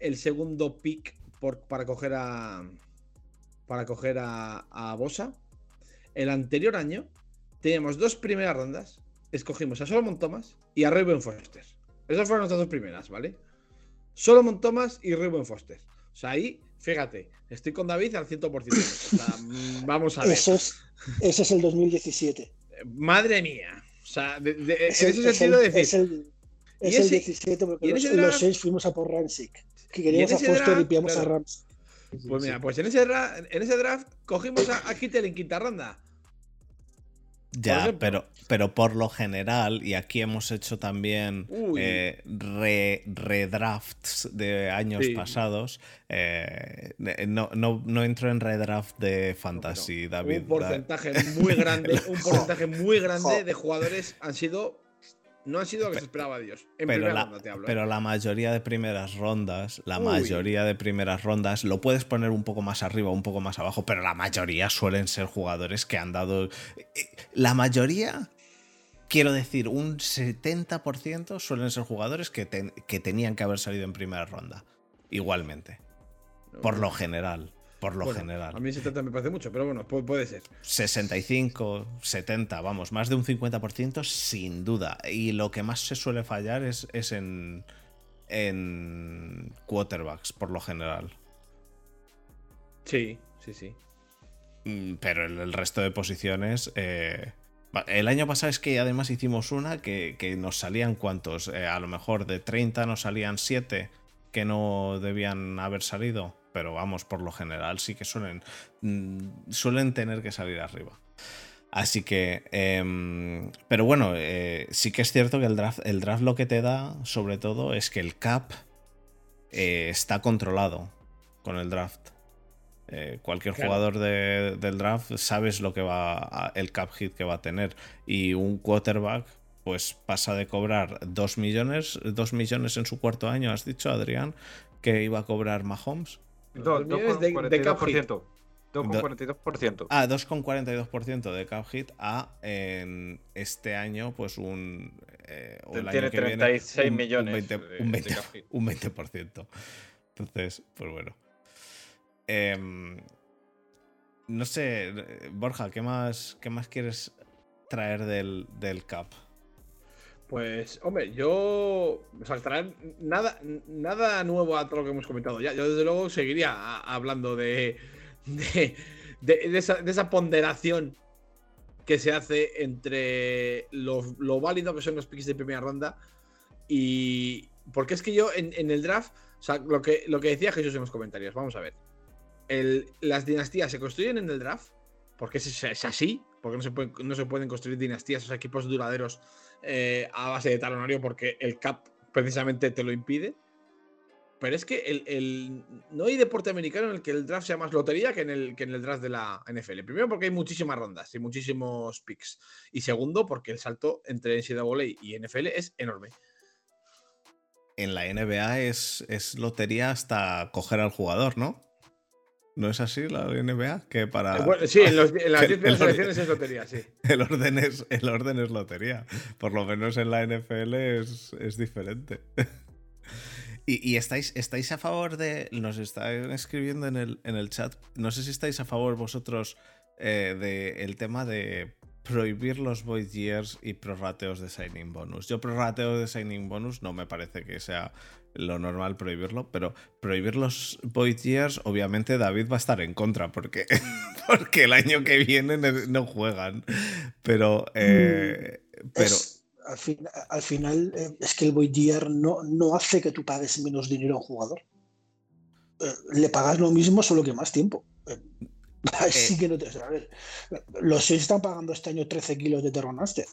Speaker 2: el segundo pick por, para coger a. Para coger a, a Bosa. El anterior año teníamos dos primeras rondas. Escogimos a Solomon Thomas y a Raven Foster. Esas fueron nuestras dos primeras, ¿vale? Solomon Thomas y Ruben Foster. O sea, ahí, fíjate, estoy con David al 100%. Mm, vamos a ver.
Speaker 3: Eso es, ese es el 2017.
Speaker 2: Madre mía. O sea, de, en ese sentido
Speaker 3: decir. Es el, es el 17 porque los, seis fuimos a por Ramsick. Que queríamos a Foster y pillamos a Rams.
Speaker 2: Pues mira, pues en ese, draft, en ese draft cogimos a, a Kittel en quinta ronda.
Speaker 1: Ya,
Speaker 2: ejemplo.
Speaker 1: pero, pero por lo general, y aquí hemos hecho también eh, re- redrafts de años
Speaker 2: Sí.
Speaker 1: pasados. eh, no, no, no entro en redraft de fantasy, David.
Speaker 2: un porcentaje muy grande, un porcentaje muy grande de jugadores han sido. No han sido lo que se esperaba Dios. En
Speaker 1: pero
Speaker 2: primera
Speaker 1: la,
Speaker 2: ronda te hablo. ¿eh?
Speaker 1: pero la mayoría de primeras rondas, la
Speaker 2: Uy.
Speaker 1: mayoría de primeras rondas, lo puedes poner un poco más arriba, un poco más abajo, pero la mayoría suelen ser jugadores que han dado. eh, La mayoría, quiero decir, un 70% suelen ser jugadores que, ten- que tenían que haber salido en primera ronda. Igualmente.
Speaker 2: No,
Speaker 1: Por lo general. Por lo
Speaker 2: Bueno,
Speaker 1: general.
Speaker 2: A mí 70 me parece mucho, pero bueno, puede, ser.
Speaker 1: 65, 70, vamos, más de un 50% sin duda. Y lo que más se suele fallar es, es en, en quarterbacks, por lo general.
Speaker 2: Sí, sí, sí.
Speaker 1: Mm, Pero el, el resto de posiciones... eh, el año pasado es que además hicimos una que, que nos salían cuantos, Eh, a lo mejor de 30 nos salían 7 que no debían haber salido, pero vamos, por lo general sí que suelen, mm, suelen tener que salir arriba. Así que, em, pero bueno, eh, sí que es cierto que el draft, el draft lo que te da, sobre todo, es que el cap eh, está controlado con el draft. Eh, cualquier
Speaker 2: Claro.
Speaker 1: jugador de- del draft sabes lo que va a- el cap hit que va a tener y un quarterback pues pasa de cobrar 2 millones 2 millones en su cuarto año has dicho Adrián que iba a cobrar Mahomes
Speaker 2: Los
Speaker 4: Do-
Speaker 2: dos millones de- de cap hit.
Speaker 4: 2,42%. 2,42%.
Speaker 1: ah 2,42% de cap hit a en este año pues un eh, o el
Speaker 4: Tiene
Speaker 1: año que viene,
Speaker 4: 36
Speaker 1: un-
Speaker 4: millones
Speaker 1: un 20,
Speaker 4: de-
Speaker 1: un
Speaker 4: de
Speaker 1: 20
Speaker 4: cap hit.
Speaker 1: un 20%. Entonces, pues bueno. Em, no sé, Borja, ¿qué más, qué más quieres traer del, del CAP?
Speaker 2: Pues, hombre, yo. O sea, traer nada, nada nuevo a todo lo que hemos comentado ya. Yo, desde luego, seguiría hablando de. de, de- esa, de esa ponderación que se hace entre lo, lo válido que son los picks de primera ronda y. Porque es que yo en, en el draft. O sea, lo que, lo que decía Jesús en los comentarios, vamos a ver. El- las dinastías se construyen en el draft, porque es, es así, porque no se, pueden, no se pueden construir dinastías, o equipos duraderos eh, a base de talonario porque el cap precisamente te lo impide. Pero es que el, el- no hay deporte americano en el que el draft sea más lotería que en, el, que en el draft de la NFL. Primero porque hay muchísimas rondas y muchísimos picks. Y segundo porque el salto entre NCAA y NFL es enorme.
Speaker 1: En la NBA es, es lotería hasta coger al jugador, ¿no? ¿No es así la NBA? Que para.
Speaker 2: Eh, bueno, sí, en, los- en las
Speaker 1: que
Speaker 2: 10 primeras
Speaker 1: el orden-
Speaker 2: selecciones es lotería, sí.
Speaker 1: El orden es, el orden es lotería. Por lo menos en la NFL es, es diferente. Y, y estáis, estáis a favor de. Nos estáis escribiendo en el, en el chat. No sé si estáis a favor vosotros eh, del tema de prohibir los void years y prorrateos de signing bonus. Yo prorrateo de signing bonus no me parece que sea lo normal prohibirlo, pero prohibir los void years, obviamente David va a estar en contra porque, porque el año que viene no- juegan. Pero, eh, pero
Speaker 3: Es- al, fin- al final, eh, es que el Void Year no, no hace que tú pagues menos dinero a un jugador. Eh, le pagas lo mismo, solo que más tiempo. Eh, Así que no te. A ver, los seis están pagando este año 13 kilos de Terron Aster.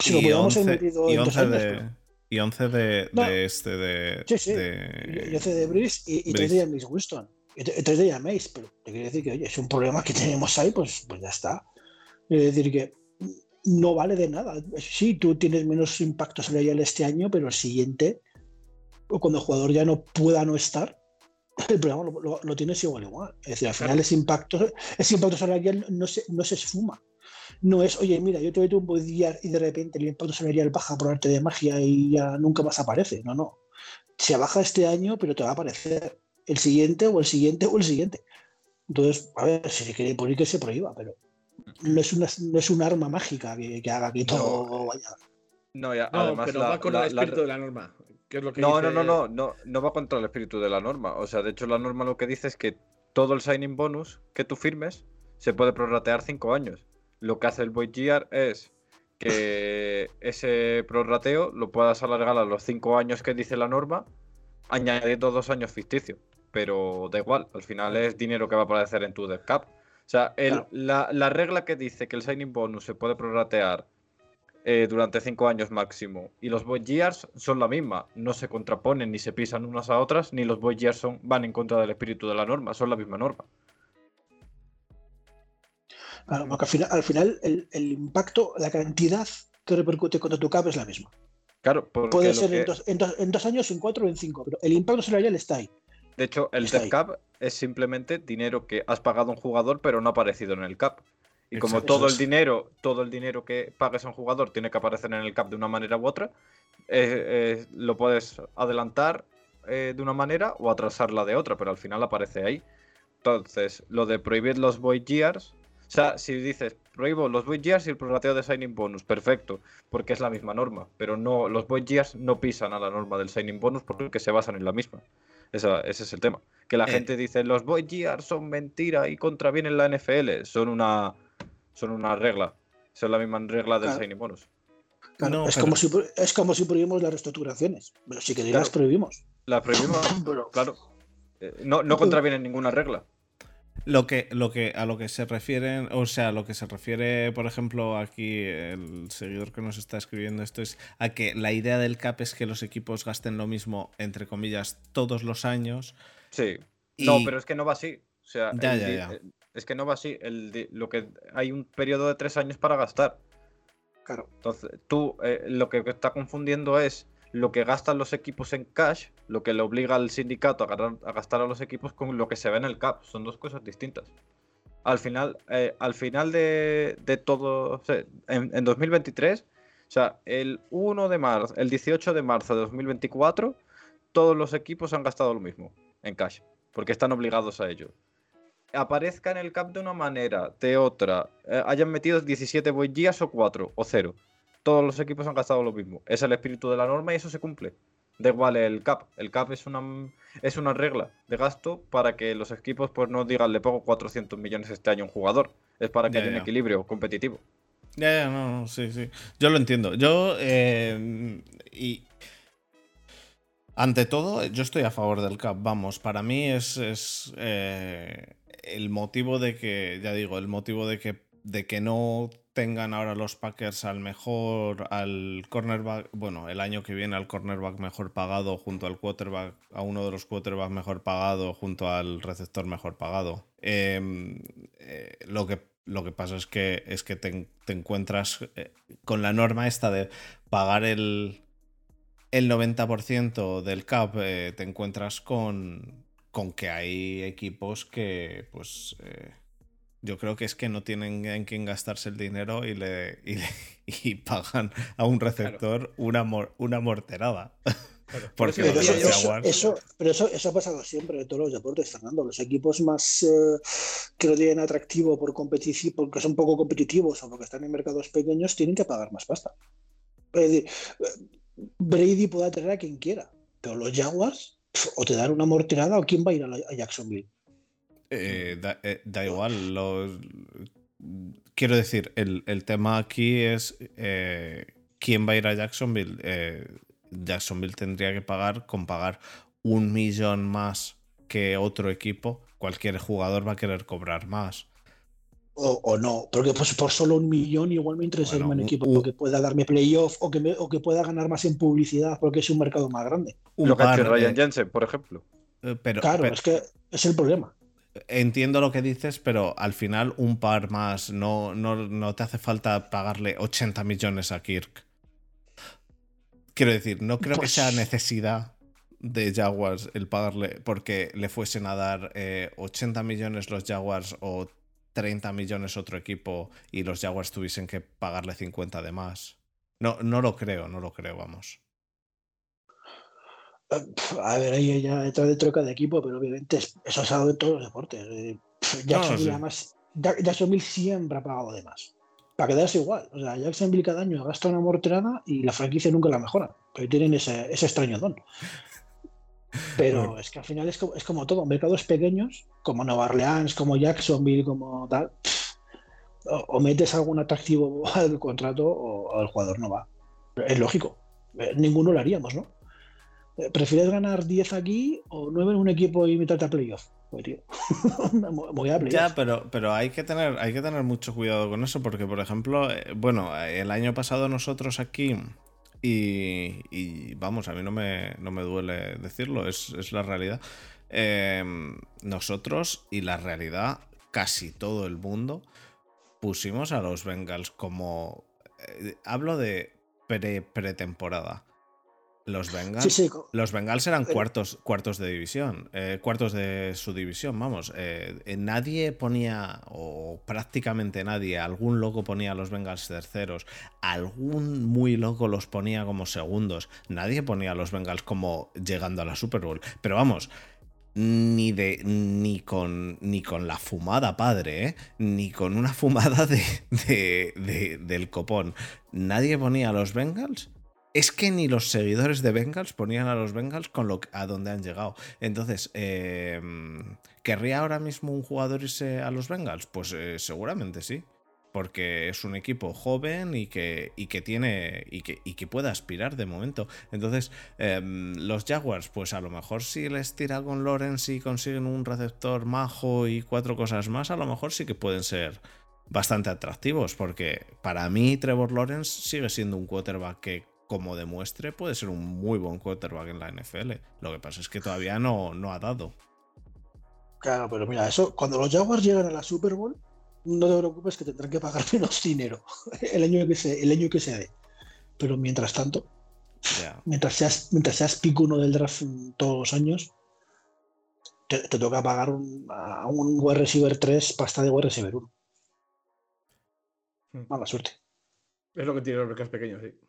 Speaker 3: Si lo podíamos haber
Speaker 1: 11,
Speaker 3: metido en dos
Speaker 1: 11
Speaker 3: años,
Speaker 1: de,
Speaker 3: pero-
Speaker 1: y 11 de,
Speaker 3: No.
Speaker 1: de este de,
Speaker 3: Sí, sí.
Speaker 1: de-
Speaker 3: Yo sé de Brice y, y tres
Speaker 1: Brice.
Speaker 3: de James Winston. Y tre- y tres de James, pero te quiero decir que, oye, es un problema que tenemos ahí, pues, pues ya está. Es decir, que no vale de nada. Sí, tú tienes menos impacto salarial este año, pero el siguiente, o cuando el jugador ya no pueda no estar, el problema lo, lo- lo tienes igual igual. Es decir, al final ese impacto, ese impacto salarial no se, no se esfuma. No es, oye, mira, yo te doy un día y de repente el impacto salarial baja por arte de magia y ya nunca más aparece. No, no. Se baja este año, pero te va a aparecer el siguiente o el siguiente o el siguiente. Entonces, a ver, si se quiere poner que se prohíba, pero no es, una, no es un arma mágica que, que haga que todo vaya.
Speaker 4: No, ya,
Speaker 2: No,
Speaker 4: además
Speaker 2: pero
Speaker 4: la-
Speaker 2: va con
Speaker 4: la-
Speaker 2: el
Speaker 4: la-
Speaker 2: espíritu de la norma. Que es lo que
Speaker 4: No,
Speaker 2: dice-
Speaker 4: no, no, no, no, no va contra el espíritu de la norma. O sea, de hecho, la norma lo que dice es que todo el signing bonus que tú firmes se puede prorratear cinco años. Lo que hace el Void Year es que ese prorrateo lo puedas alargar a los cinco años que dice la norma, añadiendo dos años ficticios. Pero da igual, al final es dinero que va a aparecer en tu dev cap. O sea, el-
Speaker 3: Claro.
Speaker 4: la, la regla que dice que el signing bonus se puede prorratear eh, durante cinco años máximo y los void years son la misma. No se contraponen ni se pisan unas a otras, ni los void years son, van en contra del espíritu de la norma, son la misma norma.
Speaker 3: Claro, porque al final, al final el, el impacto, la cantidad que repercute contra tu cap es la misma.
Speaker 4: Claro, porque
Speaker 3: Puede ser en, dos, en dos- en dos años, en cuatro o en cinco, pero el impacto salarial está ahí.
Speaker 4: de hecho, el
Speaker 3: ahí.
Speaker 4: cap es simplemente dinero que has pagado a un jugador pero no ha aparecido en el cap. Y como
Speaker 1: Exacto.
Speaker 4: todo el dinero, todo el dinero que pagues a un jugador tiene que aparecer en el cap de una manera u otra, eh, eh, lo puedes adelantar eh, de una manera o atrasarla de otra, pero al final aparece ahí. Entonces, lo de prohibir los void years, sea, si dices prohíbo los void years y el prorrateo de signing bonus, perfecto, porque es la misma norma, pero no los void years no pisan a la norma del signing bonus porque se basan en la misma. Esa- ese es el tema. Que la
Speaker 1: Eh.
Speaker 4: gente dice los void years son mentira y contravienen la NFL, son una son una regla, son la misma regla del
Speaker 3: Claro.
Speaker 4: signing bonus.
Speaker 3: Claro,
Speaker 1: No,
Speaker 3: es,
Speaker 1: pero-
Speaker 3: como si, es como si prohibimos las reestructuraciones. Pero si queréis
Speaker 4: Claro.
Speaker 3: las prohibimos.
Speaker 4: La prohibimos,
Speaker 3: Pero,
Speaker 4: claro. Eh, No, no contravienen ninguna regla.
Speaker 1: Lo que, lo que, a lo que se refieren, o sea, lo que se refiere, por ejemplo, aquí el seguidor que nos está escribiendo esto es a que la idea del cap es que los equipos gasten lo mismo, entre comillas, todos los años.
Speaker 4: Sí. No, pero es que no va así. O sea,
Speaker 1: Ya,
Speaker 4: el
Speaker 1: ya, ya.
Speaker 4: eh, es que no va así. El lo que hay un periodo de tres años para gastar.
Speaker 3: claro,
Speaker 4: Entonces, tú eh, lo que está confundiendo es lo que gastan los equipos en cash, lo que le obliga al sindicato a, gastar a los equipos con lo que se ve en el cap. Son dos cosas distintas. Al final, eh, al final de, de todo, en, en 2023, o sea, el 1 de marzo, el 18 de marzo de 2024, todos los equipos han gastado lo mismo en cash, porque están obligados a ello. Aparezca en el cap de una manera, de otra, eh, hayan metido 17 void years o 4 o 0. Todos los equipos han gastado lo mismo. Es el espíritu de la norma y eso se cumple. Da igual el cap. El cap es una, es una regla de gasto para que los equipos pues no digan le pongo 400 millones este año a un jugador. Es para que
Speaker 1: Ya,
Speaker 4: haya un equilibrio competitivo.
Speaker 1: Ya, ya, no, no, sí, sí. Yo lo entiendo. Yo, eh, y ante todo, yo estoy a favor del cap. Vamos, para mí es, es, eh, el motivo de que, ya digo, el motivo de que, de que no tengan ahora los Packers al mejor, al cornerback, bueno, el año que viene al cornerback mejor pagado junto al quarterback, a uno de los quarterbacks mejor pagado junto al receptor mejor pagado. Eh, eh, lo que lo que pasa es que es que te, te encuentras eh, con la norma esta de pagar el, el 90% del cap, eh, te encuentras con, con que hay equipos que, pues, yo creo que es que no tienen en quién gastarse el dinero y le, y, le- y pagan a un receptor una, mor- una morterada. Porque
Speaker 2: Por
Speaker 3: Pero
Speaker 2: eso
Speaker 1: los
Speaker 3: eso, pero eso, eso ha pasado siempre en todos los deportes, Fernando. Los equipos más eh, que lo tienen atractivo por competici- porque son poco competitivos o porque están en mercados pequeños tienen que pagar más pasta. Es decir, eh, Brady puede atraer a quien quiera, pero los Jaguars pf, o te dan una morterada o quién va a ir a, la- a Jacksonville.
Speaker 1: Eh, da, eh, da igual. los- Quiero decir, el, el tema aquí es eh, quién va a ir a Jacksonville. Eh, Jacksonville tendría que pagar con pagar un millón más que otro equipo. Cualquier jugador va a querer cobrar más.
Speaker 3: O, o no, porque pues por solo un millón igual me interesa
Speaker 1: Bueno,
Speaker 3: irme equipo
Speaker 1: un-
Speaker 3: que pueda darme playoff o que, me- o que pueda ganar más en publicidad porque es un mercado más grande.
Speaker 1: Un
Speaker 4: Lo que ha hecho Ryan Jensen, por ejemplo.
Speaker 1: pero,
Speaker 3: Claro,
Speaker 1: pero-
Speaker 3: es que es el problema.
Speaker 1: Entiendo lo que dices, pero al final un par más. No, no, no te hace falta pagarle 80 millones a Kirk. Quiero decir, no creo que
Speaker 3: Pues-
Speaker 1: sea necesidad de Jaguars el pagarle porque le fuesen a dar eh, 80 millones los Jaguars o 30 millones otro equipo y los Jaguars tuviesen que pagarle 50 de más. No, no lo creo, no lo creo, vamos.
Speaker 3: Pf, A ver, ahí ya detrás de troca de equipo, pero obviamente es- eso ha dado en todos los deportes. Jacksonville, además, Ja- Jacksonville siempre ha pagado de más. Para quedarse igual. O sea, Jacksonville cada año gasta una morterada y la franquicia nunca la mejora. Pero tienen ese, ese extraño don. Pero
Speaker 1: Bueno.
Speaker 3: es que al final es como, es como todo. Mercados pequeños, como Nueva Orleans, como Jacksonville, como tal. o metes algún atractivo al contrato o, o el jugador no va. Es lógico. Eh, Ninguno lo haríamos, ¿no? ¿Prefieres ganar 10 aquí o 9 en un equipo y meterte a playoff? Pues, tío, voy a
Speaker 1: Ya,
Speaker 3: playoff.
Speaker 1: pero, pero hay, que tener, hay que tener mucho cuidado con eso, porque, por ejemplo, eh, bueno, el año pasado nosotros aquí, y, y vamos, a mí no me, no me duele decirlo, es, es la realidad. eh, nosotros y la realidad, casi todo el mundo, pusimos a los Bengals como... eh, hablo de pre- pretemporada. Los Bengals...
Speaker 3: Sí, sí, co-
Speaker 1: Los Bengals eran cuartos, cuartos de división, eh, cuartos de su división, vamos. eh, eh, nadie ponía, o prácticamente nadie, algún loco ponía a los Bengals terceros, algún muy loco los ponía como segundos. Nadie ponía a los Bengals como llegando a la Super Bowl. Pero vamos, ni de ni con ni con la fumada padre, ¿eh? ni con una fumada de, de- de- del copón. Nadie ponía a los Bengals. Es que ni los seguidores de Bengals ponían a los Bengals con lo a donde han llegado. Entonces, eh, ¿querría ahora mismo un jugador irse a los Bengals? Pues eh, seguramente sí. Porque es un equipo joven y que, y que tiene. Y que, y que puede aspirar de momento. Entonces, Em, los Jaguars, pues a lo mejor si les tira con Lawrence y consiguen un receptor majo y cuatro cosas más, a lo mejor sí que pueden ser bastante atractivos, porque para mí Trevor Lawrence sigue siendo un quarterback que, como demuestre, puede ser un muy buen quarterback en la NFL. Lo que pasa es que todavía no, no ha dado.
Speaker 3: Claro, pero mira, eso, cuando los Jaguars llegan a la Super Bowl, no te preocupes que tendrán que pagar menos dinero el año que se, el año que se dé. Pero mientras tanto, mientras seas, mientras seas pick uno del draft todos los años, te, te toca pagar un, a un wide receiver 3 pasta de wide receiver 1.
Speaker 2: Hmm.
Speaker 3: Mala suerte.
Speaker 2: Es lo que tiene los mercados pequeños, sí.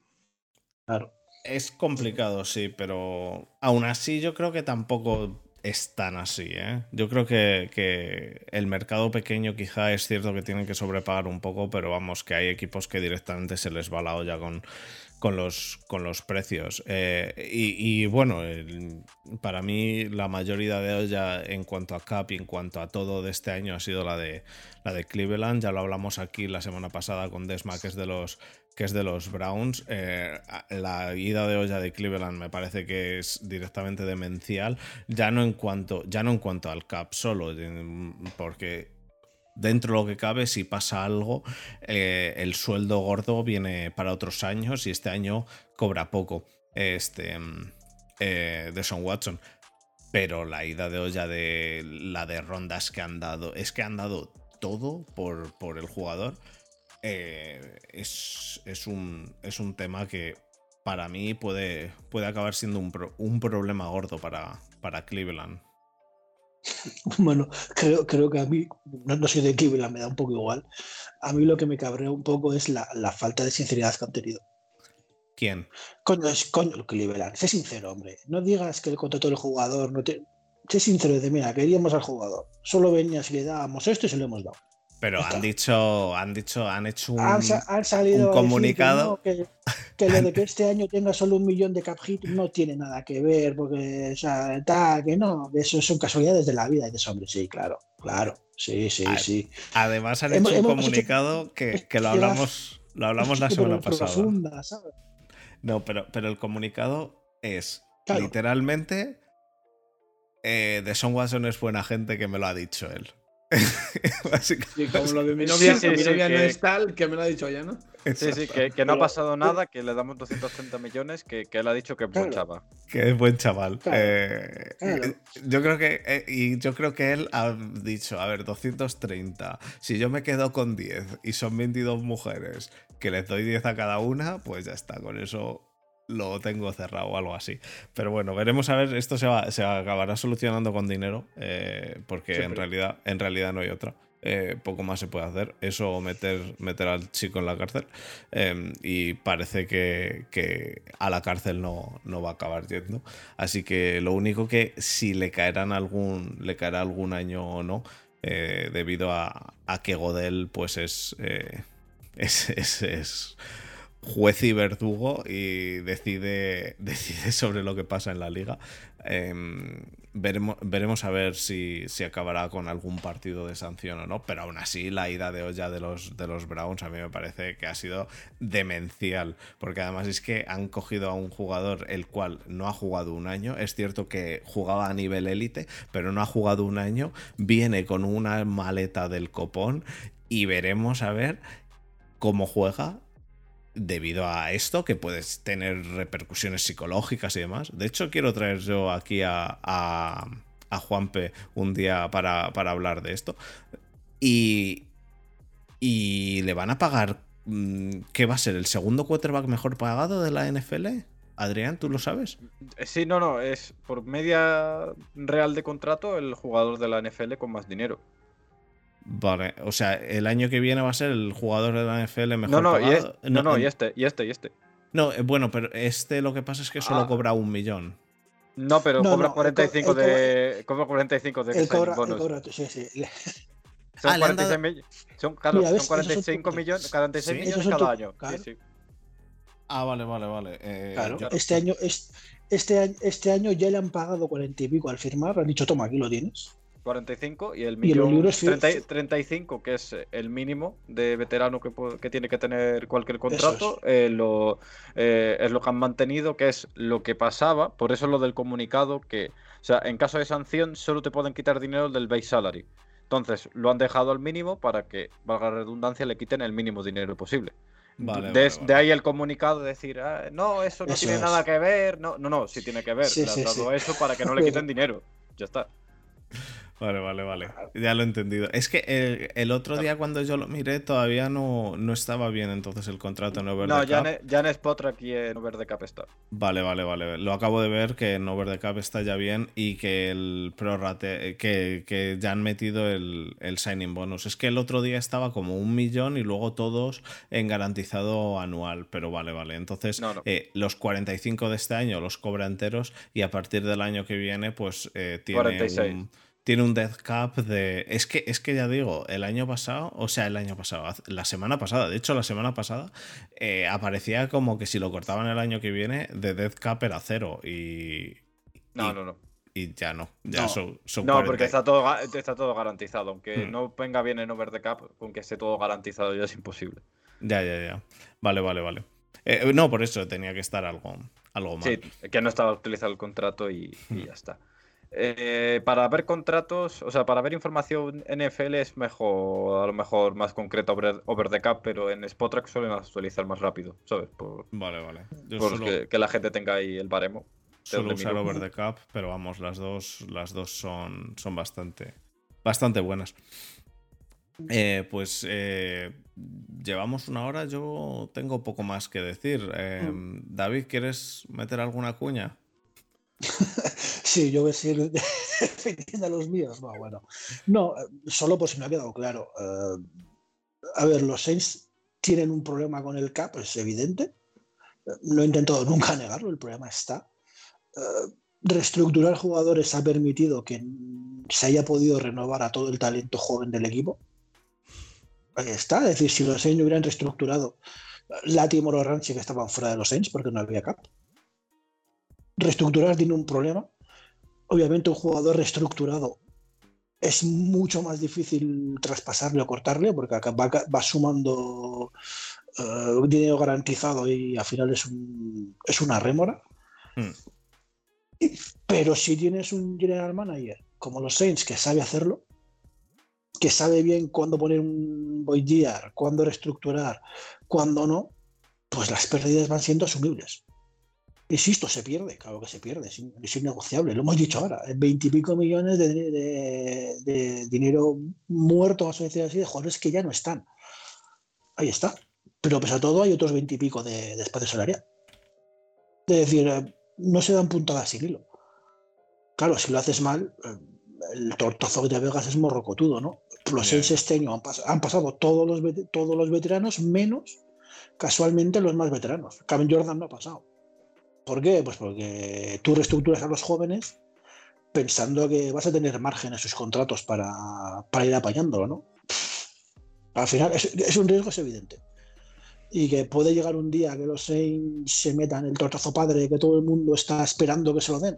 Speaker 3: Claro.
Speaker 1: Es complicado, sí, pero aún así yo creo que tampoco es tan así, ¿eh? Yo creo que, el mercado pequeño quizá es cierto que tienen que sobrepagar un poco, pero vamos, que hay equipos que directamente se les va la olla con, los, precios. Eh, y, bueno, para mí la mayoría de olla en cuanto a cap y en cuanto a todo de este año ha sido la de, la de Cleveland. Ya lo hablamos aquí la semana pasada con Desma, que es de los que es de los Browns. Eh, la ida de olla de Cleveland me parece que es directamente demencial. Ya no en cuanto, ya no en cuanto al cap solo, porque dentro de lo que cabe, si pasa algo, eh, el sueldo gordo viene para otros años y este año cobra poco. Este eh, de Son Watson. Pero la ida de olla de la de rondas que han dado, es que han dado todo por, por el jugador. Eh, es, es, un, es un tema que para mí puede, puede acabar siendo un, pro- un problema gordo para, para Cleveland.
Speaker 3: Bueno, creo, creo que a mí, no, no soy de Cleveland, me da un poco igual. A mí lo que me cabrea un poco es la, la falta de sinceridad que han tenido.
Speaker 1: ¿Quién?
Speaker 3: Coño, es coño el Cleveland. Sé sincero, hombre. No digas que el contrato del jugador no te. Sé sincero de mira, queríamos al jugador. Solo venías y le dábamos esto y se lo hemos dado.
Speaker 1: Pero han dicho, han dicho, han hecho un.
Speaker 3: Han, sa- han salido
Speaker 1: un
Speaker 3: a decir que
Speaker 1: comunicado.
Speaker 3: no, Que, que lo de que este año tenga solo un millón de cap hit no tiene nada que ver, porque, o sea, tal, que no, eso son casualidades de la vida. Y dices, hombre, sí, claro, claro, sí, sí, sí.
Speaker 1: Además han
Speaker 3: Hemos-
Speaker 1: hecho un
Speaker 3: hecho-
Speaker 1: comunicado que, que lo hablamos, lo hablamos la semana pasada.
Speaker 3: profunda, ¿sabes?
Speaker 1: No, pero, pero el comunicado es
Speaker 3: Claro.
Speaker 1: literalmente eh, de Son Watson es buena gente que me lo ha dicho él. Básicamente.
Speaker 2: Sí, como lo de mi novia,
Speaker 4: Sí, sí,
Speaker 2: mi
Speaker 4: sí,
Speaker 2: novia no
Speaker 4: que-
Speaker 2: es tal, que me lo ha dicho ya, ¿no?
Speaker 4: Sí, sí, que, que no ha pasado nada, que le damos 230 millones, que, que él ha dicho que es buen
Speaker 3: Claro.
Speaker 4: chava.
Speaker 1: Que es buen chaval.
Speaker 3: Claro,
Speaker 1: Eh,
Speaker 3: claro.
Speaker 1: eh, Yo creo que eh, y yo creo que él ha dicho, a ver, 230. Si yo me quedo con 10 y son 22 mujeres que les doy 10 a cada una, pues ya está, con eso lo tengo cerrado o algo así. Pero bueno, veremos a ver, esto se, va, se acabará solucionando con dinero, eh, porque en realidad, en realidad no hay otra. Eh, poco más se puede hacer. Eso o meter, meter al chico en la cárcel. Eh, y parece que, que a la cárcel no, no va a acabar yendo. Así que lo único que si le caerán algún, le caerá algún año o no, eh, debido a, a que Godel, pues es, es, es, es juez y verdugo y decide, decide sobre lo que pasa en la liga. Em, veremos, veremos a ver si, acabará con algún partido de sanción o no, pero aún así la ida de olla de los, de los Browns a mí me parece que ha sido demencial, porque además es que han cogido a un jugador el cual no ha jugado un año, es cierto que jugaba a nivel élite, pero no ha jugado un año, viene con una maleta del copón y veremos a ver cómo juega debido a esto, que puedes tener repercusiones psicológicas y demás. De hecho, quiero traer yo aquí a, a, Juanpe un día para, hablar de esto. Y, y le van a pagar, mm, ¿qué va a ser? ¿El segundo quarterback mejor pagado de la NFL? Adrián, ¿tú lo sabes?
Speaker 4: Sí, no, no, es por media real de contrato el jugador de la NFL con más dinero.
Speaker 1: Vale, o sea, el año que viene va a ser el jugador de la NFL mejor
Speaker 4: no, no,
Speaker 1: pagado.
Speaker 4: Y no, no, y este, y este, y este.
Speaker 1: No, eh, bueno, pero este lo que pasa es que solo
Speaker 4: Ah.
Speaker 1: cobra un millón.
Speaker 4: No, pero
Speaker 3: No,
Speaker 4: cobra
Speaker 3: no,
Speaker 4: 45
Speaker 3: el co-
Speaker 4: de. Cobra 45 de
Speaker 3: cobra, el
Speaker 4: bonus.
Speaker 3: cobra- sí, sí.
Speaker 4: Son
Speaker 1: Ah, le han
Speaker 4: 46
Speaker 1: dado-
Speaker 4: millones. Son, claro,
Speaker 3: Mira,
Speaker 4: son
Speaker 3: ves, esos son
Speaker 4: 45
Speaker 3: tus-
Speaker 4: millones, 46
Speaker 1: Sí,
Speaker 4: millones
Speaker 3: son
Speaker 4: cada
Speaker 3: tus-
Speaker 4: año. Sí,
Speaker 3: claro.
Speaker 4: sí.
Speaker 1: Ah, vale, vale, vale. Eh,
Speaker 3: Claro,
Speaker 1: yo-
Speaker 3: este año, es- este, año, este año ya le han pagado cuarenta y pico al firmar, han dicho, toma, aquí lo tienes.
Speaker 4: 45 y el
Speaker 3: Y
Speaker 4: millón
Speaker 3: libros fi-
Speaker 4: 30 35, que es el mínimo de veterano que, que tiene que tener cualquier contrato, eh, lo, eh, es lo que han mantenido, que es lo que pasaba, por eso lo del comunicado, que, o sea, en caso de sanción solo te pueden quitar dinero del base salary. Entonces, lo han dejado al mínimo para que, valga la redundancia, le quiten el mínimo dinero posible.
Speaker 1: Vale,
Speaker 4: de,
Speaker 1: vale,
Speaker 4: de
Speaker 1: vale.
Speaker 4: ahí el comunicado de decir, "Ah, no, eso no
Speaker 3: Eso
Speaker 4: tiene
Speaker 3: es.
Speaker 4: nada que ver. No, no, no, sí tiene que ver.
Speaker 3: Sí,
Speaker 4: Le han
Speaker 3: sí,
Speaker 4: dado
Speaker 3: sí.
Speaker 4: eso para que no le quiten dinero. Ya está.
Speaker 1: Vale, vale, vale. Ya lo he entendido. Es que el, el otro día cuando yo lo miré todavía no, no estaba bien entonces el contrato en Over
Speaker 4: No,
Speaker 1: the
Speaker 4: ya
Speaker 1: Cap.
Speaker 4: en, ya en Spotrack y en Over the Cap está.
Speaker 1: Vale, vale, vale. Lo acabo de ver que en Over the Cap está ya bien y que el prorate, que, que ya han metido el, el signing bonus. Es que el otro día estaba como un millón y luego todos en garantizado anual. Pero vale, vale. Entonces,
Speaker 4: No, no.
Speaker 1: eh, los 45 de este año los cobra enteros y a partir del año que viene, pues eh, tiene
Speaker 4: 46.
Speaker 1: un. Tiene un death cap de. Es que, es que ya digo, el año pasado, o sea, el año pasado, la semana pasada, de hecho, la semana pasada, eh, aparecía como que si lo cortaban el año que viene, de death cap era cero. Y.
Speaker 4: No,
Speaker 1: y,
Speaker 4: no, no.
Speaker 1: y ya no. Ya
Speaker 3: No.
Speaker 1: son, son
Speaker 4: No,
Speaker 1: 40.
Speaker 4: porque está todo, está todo garantizado. Aunque
Speaker 1: Hmm.
Speaker 4: no venga bien en Over the Cap, con que esté todo garantizado ya es imposible.
Speaker 1: Ya, ya, ya. Vale, vale, vale. Eh, no, por eso tenía que estar algo, algo mal.
Speaker 4: Sí, que no estaba utilizado el contrato y, y ya está. Eh, para ver contratos, o sea, para ver información NFL es mejor, a lo mejor más concreta over, over the cap, pero en Spotrack suelen actualizar más rápido, ¿sabes? Por,
Speaker 1: Vale, vale. Yo
Speaker 4: por
Speaker 1: solo,
Speaker 4: que, que la gente tenga ahí el baremo.
Speaker 1: suelo
Speaker 4: donde
Speaker 1: usar over the cap, pero vamos, las dos, las dos son, son bastante, bastante buenas. Eh, pues eh, llevamos una hora, yo tengo poco más que decir. Eh, David, ¿quieres meter alguna cuña?
Speaker 3: Sí, yo voy a seguir defendiendo a los míos. No, bueno. No, eh, solo por si me ha quedado claro. Eh, a ver, los Saints tienen un problema con el cap, es evidente. Eh, No he intentado nunca negarlo, el problema está. Eh, reestructurar jugadores ha permitido que se haya podido renovar a todo el talento joven del equipo. Ahí está, es decir, si los Saints hubieran reestructurado, Latimore o Ranchi que estaban fuera de los Saints porque no había cap. Reestructurar tiene un problema. Obviamente un jugador reestructurado es mucho más difícil traspasarle o cortarle porque acá va, va sumando eh, dinero garantizado y al final es, un, es una rémora.
Speaker 1: Hmm.
Speaker 3: Y- Pero si tienes un general manager como los Saints que sabe hacerlo, que sabe bien cuándo poner un void year, cuándo reestructurar, cuándo no, pues las pérdidas van siendo asumibles. Insisto, se pierde, claro que se pierde, es, in- es innegociable, lo hemos dicho ahora, veintipico millones de, de- de dinero muerto, vamos a decir así, de jugadores que ya no están. Ahí está. Pero pese a todo hay otros veintipico de, de espacio salarial. Es decir, eh, no se dan puntadas sin hilo. Claro, si lo haces mal, eh, el tortazo que te pegas es morrocotudo, ¿no? Los seis este año han, pas- han pasado todos los, todos los veteranos, menos casualmente los más veteranos. Kevin Jordan no ha pasado. ¿Por qué? Pues porque tú reestructuras a los jóvenes pensando que vas a tener margen en sus contratos para, para ir apañándolo, ¿no? Al final es, es un riesgo, es evidente. y que puede llegar un día que los Saints se metan el tortazo padre que todo el mundo está esperando que se lo den.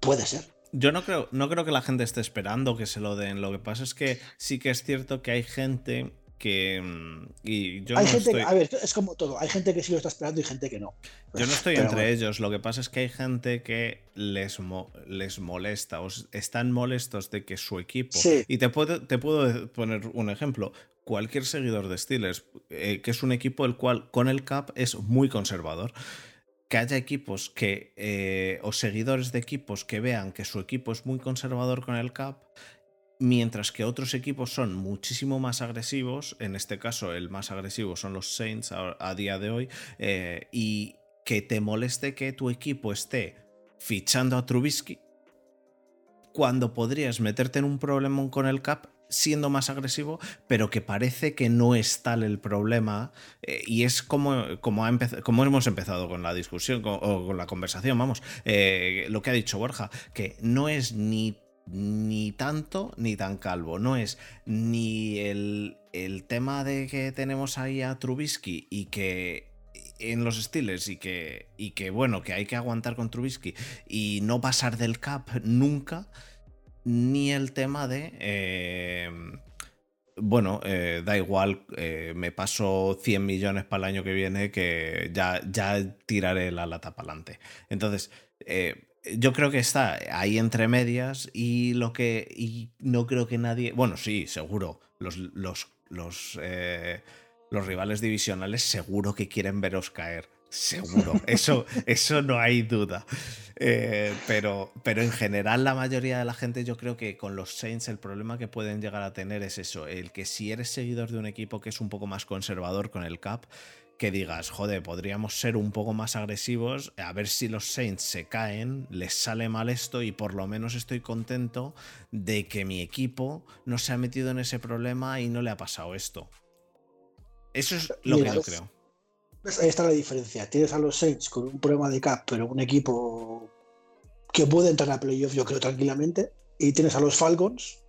Speaker 3: Puede ser.
Speaker 1: Yo no creo, no creo que la gente esté esperando que se lo den. Lo que pasa es que sí que es cierto que hay gente que. mm, Y yo
Speaker 3: hay
Speaker 1: no
Speaker 3: gente,
Speaker 1: estoy-
Speaker 3: a ver, es como todo. Hay gente que sí lo está esperando y gente que no.
Speaker 1: Yo no estoy
Speaker 3: Pero
Speaker 1: entre
Speaker 3: bueno.
Speaker 1: ellos, lo que pasa es que hay gente que les, mo- les molesta, o están molestos de que su equipo...
Speaker 3: Sí.
Speaker 1: Y te puedo, te puedo poner un ejemplo. Cualquier seguidor de Steelers, eh, que es un equipo el cual con el cap es muy conservador, que haya equipos que, eh, o seguidores de equipos que vean que su equipo es muy conservador con el cap, mientras que otros equipos son muchísimo más agresivos, en este caso el más agresivo son los Saints a, día de hoy, eh, y que te moleste que tu equipo esté fichando a Trubisky cuando podrías meterte en un problema con el cap siendo más agresivo, pero que parece que no es tal el problema eh, y es como, como, hemos empezado con la discusión o con la conversación, vamos, eh, lo que ha dicho Borja, que no es ni ni tanto ni tan calvo. No es ni el, el tema de que tenemos ahí a Trubisky y que en los Steelers y que, y que bueno, que hay que aguantar con Trubisky y no pasar del cap nunca, ni el tema de... eh, bueno, eh, da igual, eh, me paso 100 millones para el año que viene que ya, ya tiraré la lata para adelante. Entonces, yo creo que está ahí entre medias y lo que y no creo que nadie bueno sí seguro los los los, eh, los rivales divisionales seguro que quieren veros caer seguro eso eso no hay duda. Eh, pero pero en general la mayoría de la gente yo creo que con los Saints el problema que pueden llegar a tener es eso el que si eres seguidor de un equipo que es un poco más conservador con el cap que digas, joder, podríamos ser un poco más agresivos, a ver si los Saints se caen, les sale mal esto y por lo menos estoy contento de que mi equipo no se ha metido en ese problema y no le ha pasado esto. Eso es lo
Speaker 3: Mira,
Speaker 1: que yo creo.
Speaker 3: Ahí está la diferencia. Tienes a los Saints con un problema de cap, pero un equipo que puede entrar a playoff, yo creo, tranquilamente. Y tienes a los Falcons,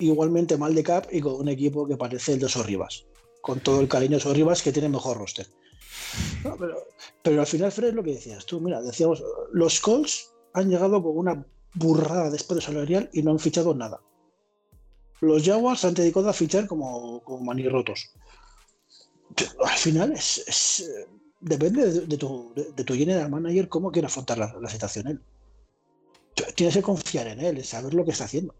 Speaker 3: igualmente mal de cap, y con un equipo que parece el de Sorribas. Con todo el cariño de Sorribas, que tiene mejor roster. No, pero, pero al final, Fred, es lo que decías tú. Mira, decíamos, los Colts han llegado con una burrada después de salarial y no han fichado nada. Los Jaguars se han dedicado a fichar como, como manirrotos al final es, es, depende de, de tu, de, de tu general manager cómo quiere afrontar la, la situación él. Tienes que confiar en él, saber lo que está haciendo.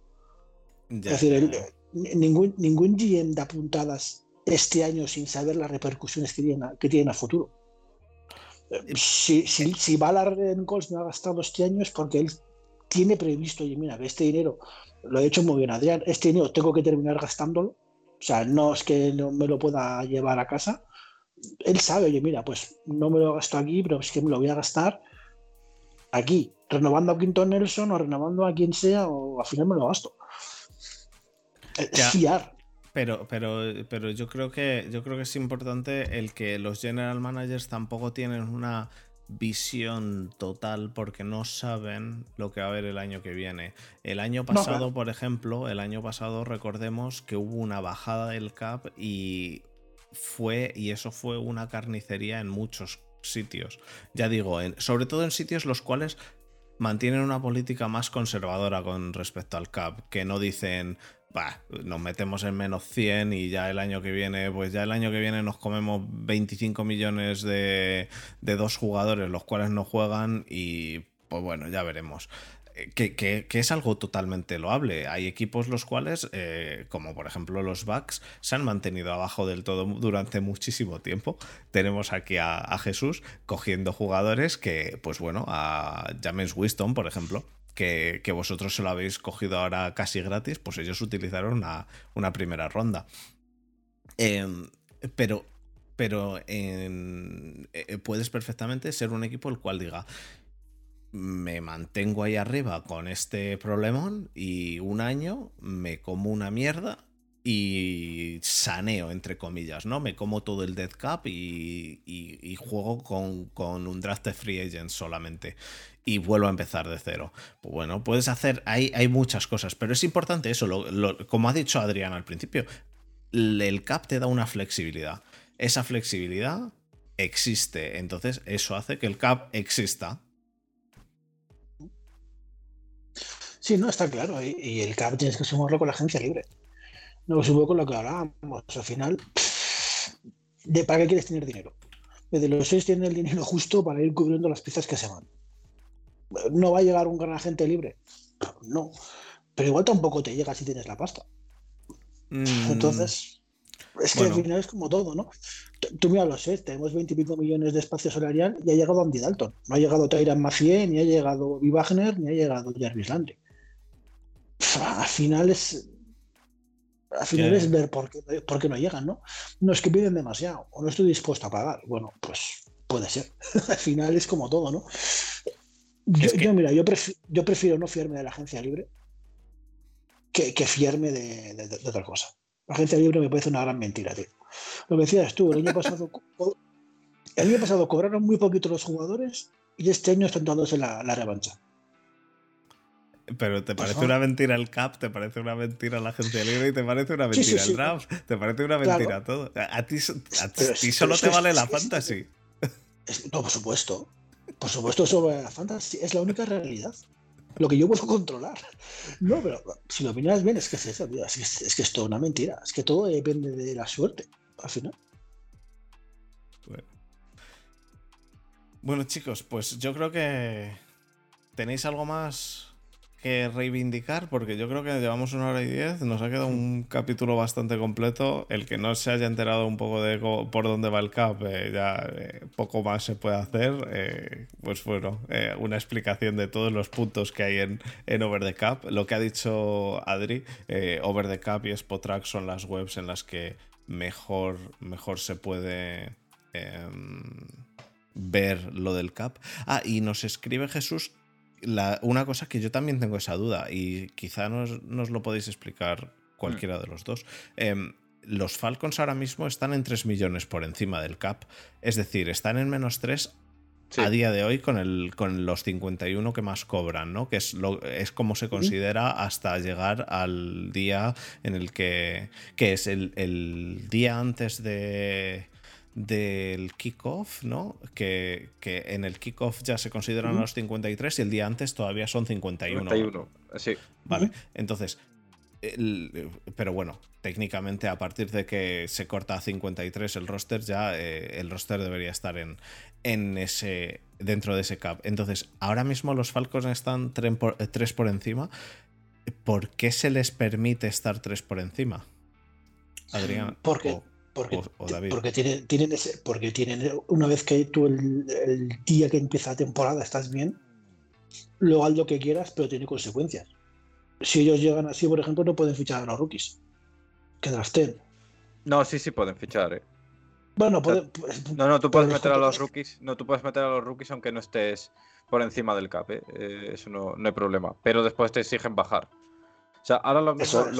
Speaker 1: Ya,
Speaker 3: es decir, ningún, ningún GM da puntadas este año sin saber las repercusiones que tienen a, que tienen a futuro. Eh, Si, si, si Ballard en Colts no ha gastado este año es porque él tiene previsto, oye, mira, que este dinero, lo ha hecho muy bien Adrián, este dinero tengo que terminar gastándolo. O sea, no es que no me lo pueda llevar a casa. Él sabe, oye, mira, pues no me lo gasto aquí, pero es que me lo voy a gastar aquí, renovando a Quinton Nelson o renovando a quien sea, o al final me lo gasto. Es
Speaker 1: Ya.
Speaker 3: fiar.
Speaker 1: Pero, pero, pero yo creo que yo creo que es importante el que los general managers tampoco tienen una visión total porque no saben lo que va a haber el año que viene. El año
Speaker 3: No,
Speaker 1: pasado,
Speaker 3: claro.
Speaker 1: por ejemplo, el año pasado recordemos que hubo una bajada del cap y fue y eso fue una carnicería en muchos sitios. Ya digo, en- sobre todo en sitios los cuales mantienen una política más conservadora con respecto al cap, que no dicen, nos metemos en menos 100 y ya el año que viene, pues ya el año que viene nos comemos 25 millones de, de dos jugadores, los cuales no juegan y pues bueno, ya veremos. Eh, Que, que- que es algo totalmente loable. Hay equipos los cuales, eh, como por ejemplo los Bucks, se han mantenido abajo del todo durante muchísimo tiempo. Tenemos aquí a, a Jesús cogiendo jugadores que, pues bueno, a James Winston, por ejemplo, que, vosotros se lo habéis cogido ahora casi gratis, pues ellos utilizaron una, primera ronda. Em, pero pero en- eh, puedes perfectamente ser un equipo el cual diga, me mantengo ahí arriba con este problemón y un año me como una mierda y saneo, entre comillas, ¿no? Me como todo el dead cap y, y- juego con, con un draft de free agent solamente y vuelvo a empezar de cero. Pues bueno, puedes hacer, hay, hay muchas cosas, pero es importante eso, como ha dicho Adrián al principio, el el cap te da una flexibilidad. esa flexibilidad existe. Entonces, eso hace que el cap exista.
Speaker 3: Sí, no, está claro. Y, y el cap tienes que sumarlo con la agencia libre. No subo con lo que hablábamos. Al final, ¿de para qué quieres tener dinero? De los seis tienen el dinero justo para ir cubriendo las piezas que se van. ¿No va a llegar un gran agente libre? No. Pero igual tampoco te llega si tienes la pasta.
Speaker 1: Mm,
Speaker 3: Entonces, es que
Speaker 1: bueno.
Speaker 3: al final es como todo, ¿no? T- Tú mira los sé, tenemos 20 y pico millones de espacio salarial y ha llegado Andy Dalton. No ha llegado Tyran Mathieu, ni ha llegado Bobby Wagner, ni ha llegado Jarvis Landry. Al final es. Al final es ver por qué, por qué no llegan, ¿no? No es que piden demasiado, o no estoy dispuesto a pagar. Bueno, pues puede ser. al final es como todo, ¿no? Yo,
Speaker 1: Es que-
Speaker 3: yo, mira, yo, prefi- yo prefiero no fiarme de la agencia libre que, que fiarme de, de- de otra cosa. La agencia libre me parece una gran mentira, tío. Lo que decías tú, el año pasado, el año pasado cobraron muy poquito los jugadores y este año están dándose la, la revancha.
Speaker 1: Pero te parece
Speaker 3: Ajá.
Speaker 1: una mentira el cap, te parece una mentira la agencia libre y te parece una
Speaker 3: Sí,
Speaker 1: mentira
Speaker 3: sí,
Speaker 1: el draft, te parece una
Speaker 3: Claro.
Speaker 1: mentira todo. A ti, a solo te
Speaker 3: es-
Speaker 1: vale
Speaker 3: es-
Speaker 1: la fantasy.
Speaker 3: No, por supuesto. Por supuesto, sobre la fantasy es la única realidad. Lo que yo puedo controlar. No, pero si lo miras bien, es que es eso, tío. Es que es, es que es toda una mentira. Es que todo depende de la suerte, al final.
Speaker 1: Bueno. Bueno, chicos, pues yo creo que tenéis algo más que reivindicar, porque yo creo que llevamos una hora y diez, nos ha quedado un capítulo bastante completo. El que no se haya enterado un poco de por dónde va el cap, eh, ya eh, poco más se puede hacer. eh, pues bueno, una explicación de todos los puntos que hay en, en Over the Cap. Lo que ha dicho Adri, Over the Cap y Spotrack son las webs en las que mejor, mejor se puede em, ver lo del cap. Ah, y nos escribe Jesús la- una cosa que yo también tengo esa duda y quizá nos, nos lo podéis explicar cualquiera de los dos. Em, los Falcons ahora mismo están en 3 millones por encima del cap, es decir, están en menos 3
Speaker 4: Sí.
Speaker 1: a día de hoy con, el, con los 51 que más cobran, ¿no? Que es, lo, es como se considera hasta llegar al día en el que. que es el, el día antes de del kickoff, ¿no? Que, que en el kickoff ya se consideran
Speaker 3: Ujú.
Speaker 1: los 53 y el día antes todavía son 51.
Speaker 4: 51. Sí.
Speaker 1: Vale, entonces, el- pero bueno, técnicamente a partir de que se corta a 53 el roster, ya eh, el roster debería estar en, en ese dentro de ese cap. Entonces, ahora mismo los Falcons están 3 por, eh, tres por encima. ¿Por qué se les permite estar 3 por encima? Adrián.
Speaker 3: Porque,
Speaker 1: o-
Speaker 3: porque,
Speaker 1: o- o David.
Speaker 3: porque tienen, tienen ese, porque tienen, una vez que tú el, el día que empieza la temporada estás bien, luego haz lo que quieras, pero tiene consecuencias. Si ellos llegan así, por ejemplo, no pueden fichar a los rookies. Que draften.
Speaker 4: No, sí, sí pueden fichar, eh.
Speaker 3: Bueno, pueden, pues,
Speaker 4: No, no, tú puedes meter a los rookies. No, tú puedes meter a los rookies aunque no estés por encima del cap, eh. Eh, eso no, no hay problema. Pero después te exigen bajar. O sea, ahora lo mismo,
Speaker 3: es,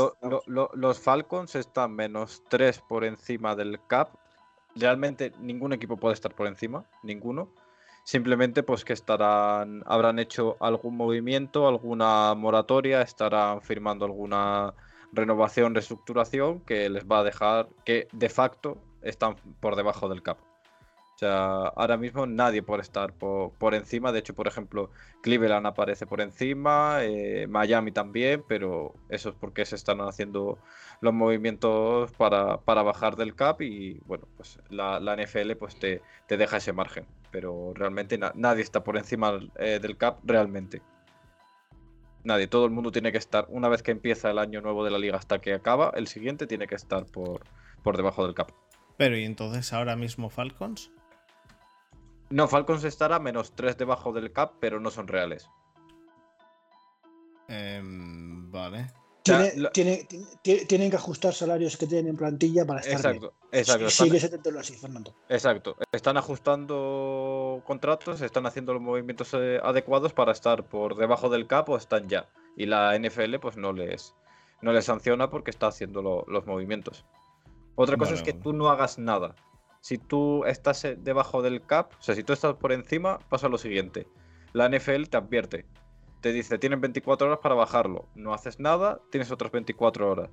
Speaker 4: lo- los Falcons están menos 3 por encima del cap. Realmente ningún equipo puede estar por encima, ninguno. Simplemente pues que estarán, habrán hecho algún movimiento, alguna moratoria, estarán firmando alguna renovación, reestructuración que les va a dejar que de facto están por debajo del cap. O sea, ahora mismo nadie puede estar por, por encima. De hecho, por ejemplo, Cleveland aparece por encima, eh, Miami también, pero eso es porque se están haciendo los movimientos para, para bajar del cap y bueno, pues la, la NFL pues te, te deja ese margen. Pero realmente na- nadie está por encima eh, del cap realmente. Nadie, todo el mundo tiene que estar, una vez que empieza el año nuevo de la liga hasta que acaba, el siguiente tiene que estar por, por debajo del cap.
Speaker 1: Pero ¿y entonces ahora mismo Falcons?
Speaker 4: No, Falcons estará menos 3 debajo del cap, pero no son reales.
Speaker 1: Em, vale.
Speaker 3: tiene-
Speaker 4: lo-
Speaker 3: tiene- tiene- tienen que ajustar salarios que tienen en plantilla para estar
Speaker 4: Exacto, exacto.
Speaker 3: bien.
Speaker 4: están-
Speaker 3: Sigue tentelo así, Fernando.
Speaker 4: Exacto. Están ajustando contratos, están haciendo los movimientos eh, adecuados para estar por debajo del cap o están ya. Y la NFL pues no les, no les sanciona porque está haciendo lo- los movimientos. Otra cosa
Speaker 1: Vale,
Speaker 4: es que
Speaker 1: vale.
Speaker 4: tú no hagas nada. Si tú estás eh, debajo del cap, o sea, si tú estás por encima, pasa lo siguiente. La NFL te advierte. Te dice, tienes 24 horas para bajarlo. No haces nada, tienes otras 24 horas.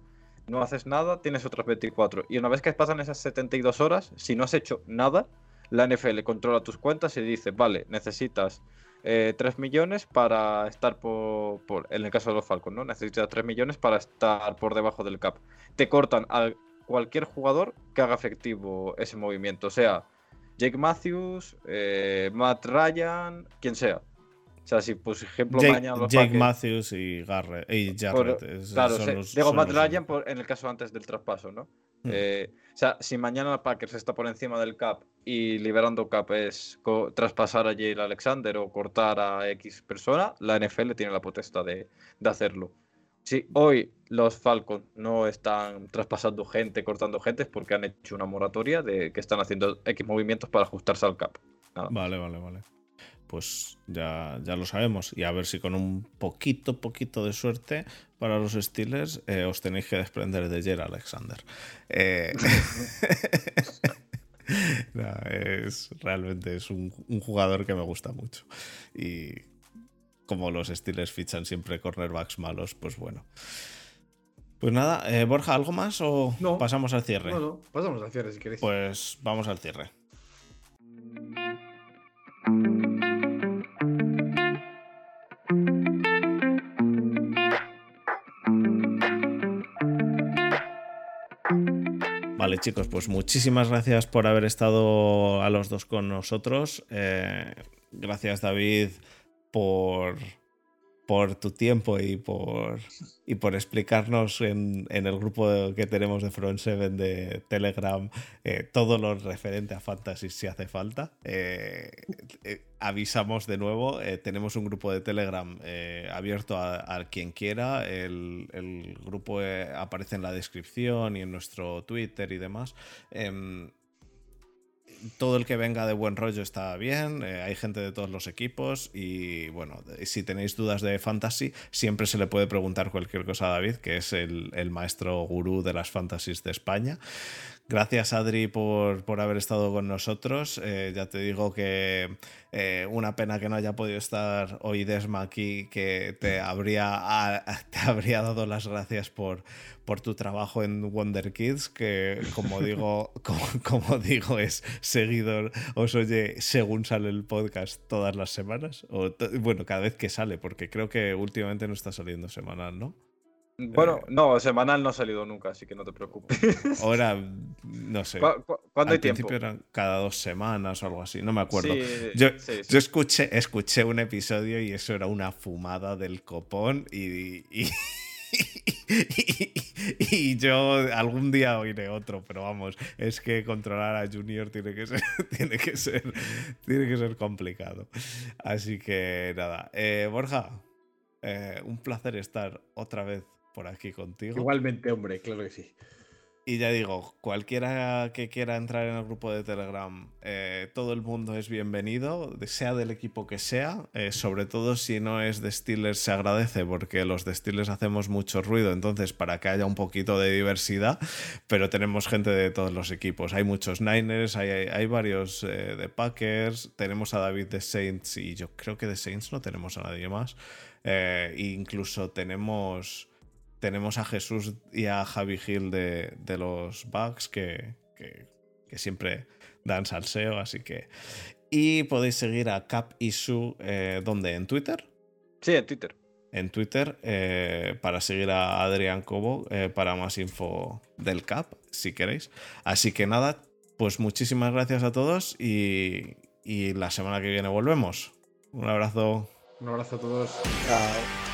Speaker 4: no haces nada, tienes otras 24. Y una vez que pasan esas 72 horas, si no has hecho nada, la NFL controla tus cuentas y dice, vale, necesitas eh, 3 millones para estar por, En el caso de los Falcons, ¿no? Necesitas 3 millones para estar por debajo del cap. Te cortan a cualquier jugador que haga efectivo ese movimiento. O sea, Jake Matthews, eh, Matt Ryan, quien sea. O sea, si por ejemplo
Speaker 1: Jake,
Speaker 4: mañana los
Speaker 1: Jake Matthews y Garrett. Y
Speaker 4: por-
Speaker 1: Jarrett. es-
Speaker 4: claro,
Speaker 1: son
Speaker 4: se-
Speaker 1: los-
Speaker 4: digo
Speaker 1: son
Speaker 4: Matt
Speaker 1: los-
Speaker 4: Ryan por- en el caso antes del traspaso, ¿no?
Speaker 1: Hmm.
Speaker 4: Eh, o sea, si mañana Packers está por encima del cap y liberando cap es traspasar a Jay Alexander o cortar a X persona, la NFL tiene la potestad de, de hacerlo. Si hoy los Falcons no están traspasando gente, cortando gente, es porque han hecho una moratoria de que están haciendo X movimientos para ajustarse al cap. Nada.
Speaker 1: Vale, vale, vale. Pues ya, ya lo sabemos. Y a ver si con un poquito, poquito de suerte para los Steelers eh, os tenéis que desprender de Jer Alexander. Eh, es, realmente es un, un jugador que me gusta mucho. Y como los Steelers fichan siempre cornerbacks malos, pues bueno. Pues nada, eh, Borja, ¿algo más o
Speaker 2: No.
Speaker 1: pasamos al cierre?
Speaker 2: No, no, pasamos al cierre si queréis.
Speaker 1: Pues vamos al cierre. Vale, chicos, pues muchísimas gracias por haber estado a los dos con nosotros. Eh, gracias, David, por, por tu tiempo y por, y por explicarnos en, en el grupo que tenemos de Front 7 de Telegram eh, todo lo referente a Fantasy si hace falta. Eh, eh, avisamos de nuevo, eh, tenemos un grupo de Telegram abierto a, quien quiera. El, el grupo aparece en la descripción y en nuestro Twitter y demás. Todo el que venga de buen rollo está bien, eh, hay gente de todos los equipos y bueno, si tenéis dudas de fantasy, siempre se le puede preguntar cualquier cosa a David, que es el, el maestro gurú de las fantasies de España. Gracias Adri por, por haber estado con nosotros. Eh, ya te digo que eh, una pena que no haya podido estar hoy Desma aquí, que te habría, te habría dado las gracias por, por tu trabajo en Wonder Kids, que como digo, como, digo, es seguidor, os oye según sale el podcast todas las semanas, o bueno, cada vez que sale, porque creo que últimamente no está saliendo semanal, ¿no?
Speaker 4: Bueno,
Speaker 1: Eh.
Speaker 4: no, semanal no ha salido nunca, así que no te preocupes.
Speaker 1: Ahora, no sé.
Speaker 4: ¿Cu- cu- ¿Cuándo hay
Speaker 1: Al
Speaker 4: tiempo?
Speaker 1: principio eran cada dos semanas o algo así, no me acuerdo.
Speaker 4: Sí,
Speaker 1: Yo,
Speaker 4: sí, sí.
Speaker 1: yo escuché, escuché un episodio y eso era una fumada del copón y, y, y- y yo algún día oiré otro, pero vamos, es que controlar a Junior tiene que ser, tiene que ser, tiene que ser complicado. Así que nada, Eh, Borja, eh, un placer estar otra vez por aquí contigo.
Speaker 2: Igualmente, hombre, claro que sí.
Speaker 1: Y ya digo, cualquiera que quiera entrar en el grupo de Telegram, eh, todo el mundo es bienvenido, sea del equipo que sea. eh, sobre todo si no es de Steelers se agradece porque los de Steelers hacemos mucho ruido, entonces para que haya un poquito de diversidad, pero tenemos gente de todos los equipos. Hay muchos Niners, hay, hay- hay varios eh, de Packers, tenemos a David de Saints y yo creo que de Saints no tenemos a nadie más. Eh, incluso tenemos tenemos a Jesús y a Javi Gil de, de los Bucks que, que- que siempre dan salseo, así que... Y podéis seguir a Cap y Su, eh, ¿dónde? ¿En Twitter?
Speaker 4: Sí, en Twitter.
Speaker 1: En Twitter, eh, para seguir a Adrián Cobo, eh, para más info del Cap, si queréis. Así que nada, pues muchísimas gracias a todos y, y la semana que viene volvemos. Un abrazo.
Speaker 2: Un abrazo a todos.
Speaker 1: Chao.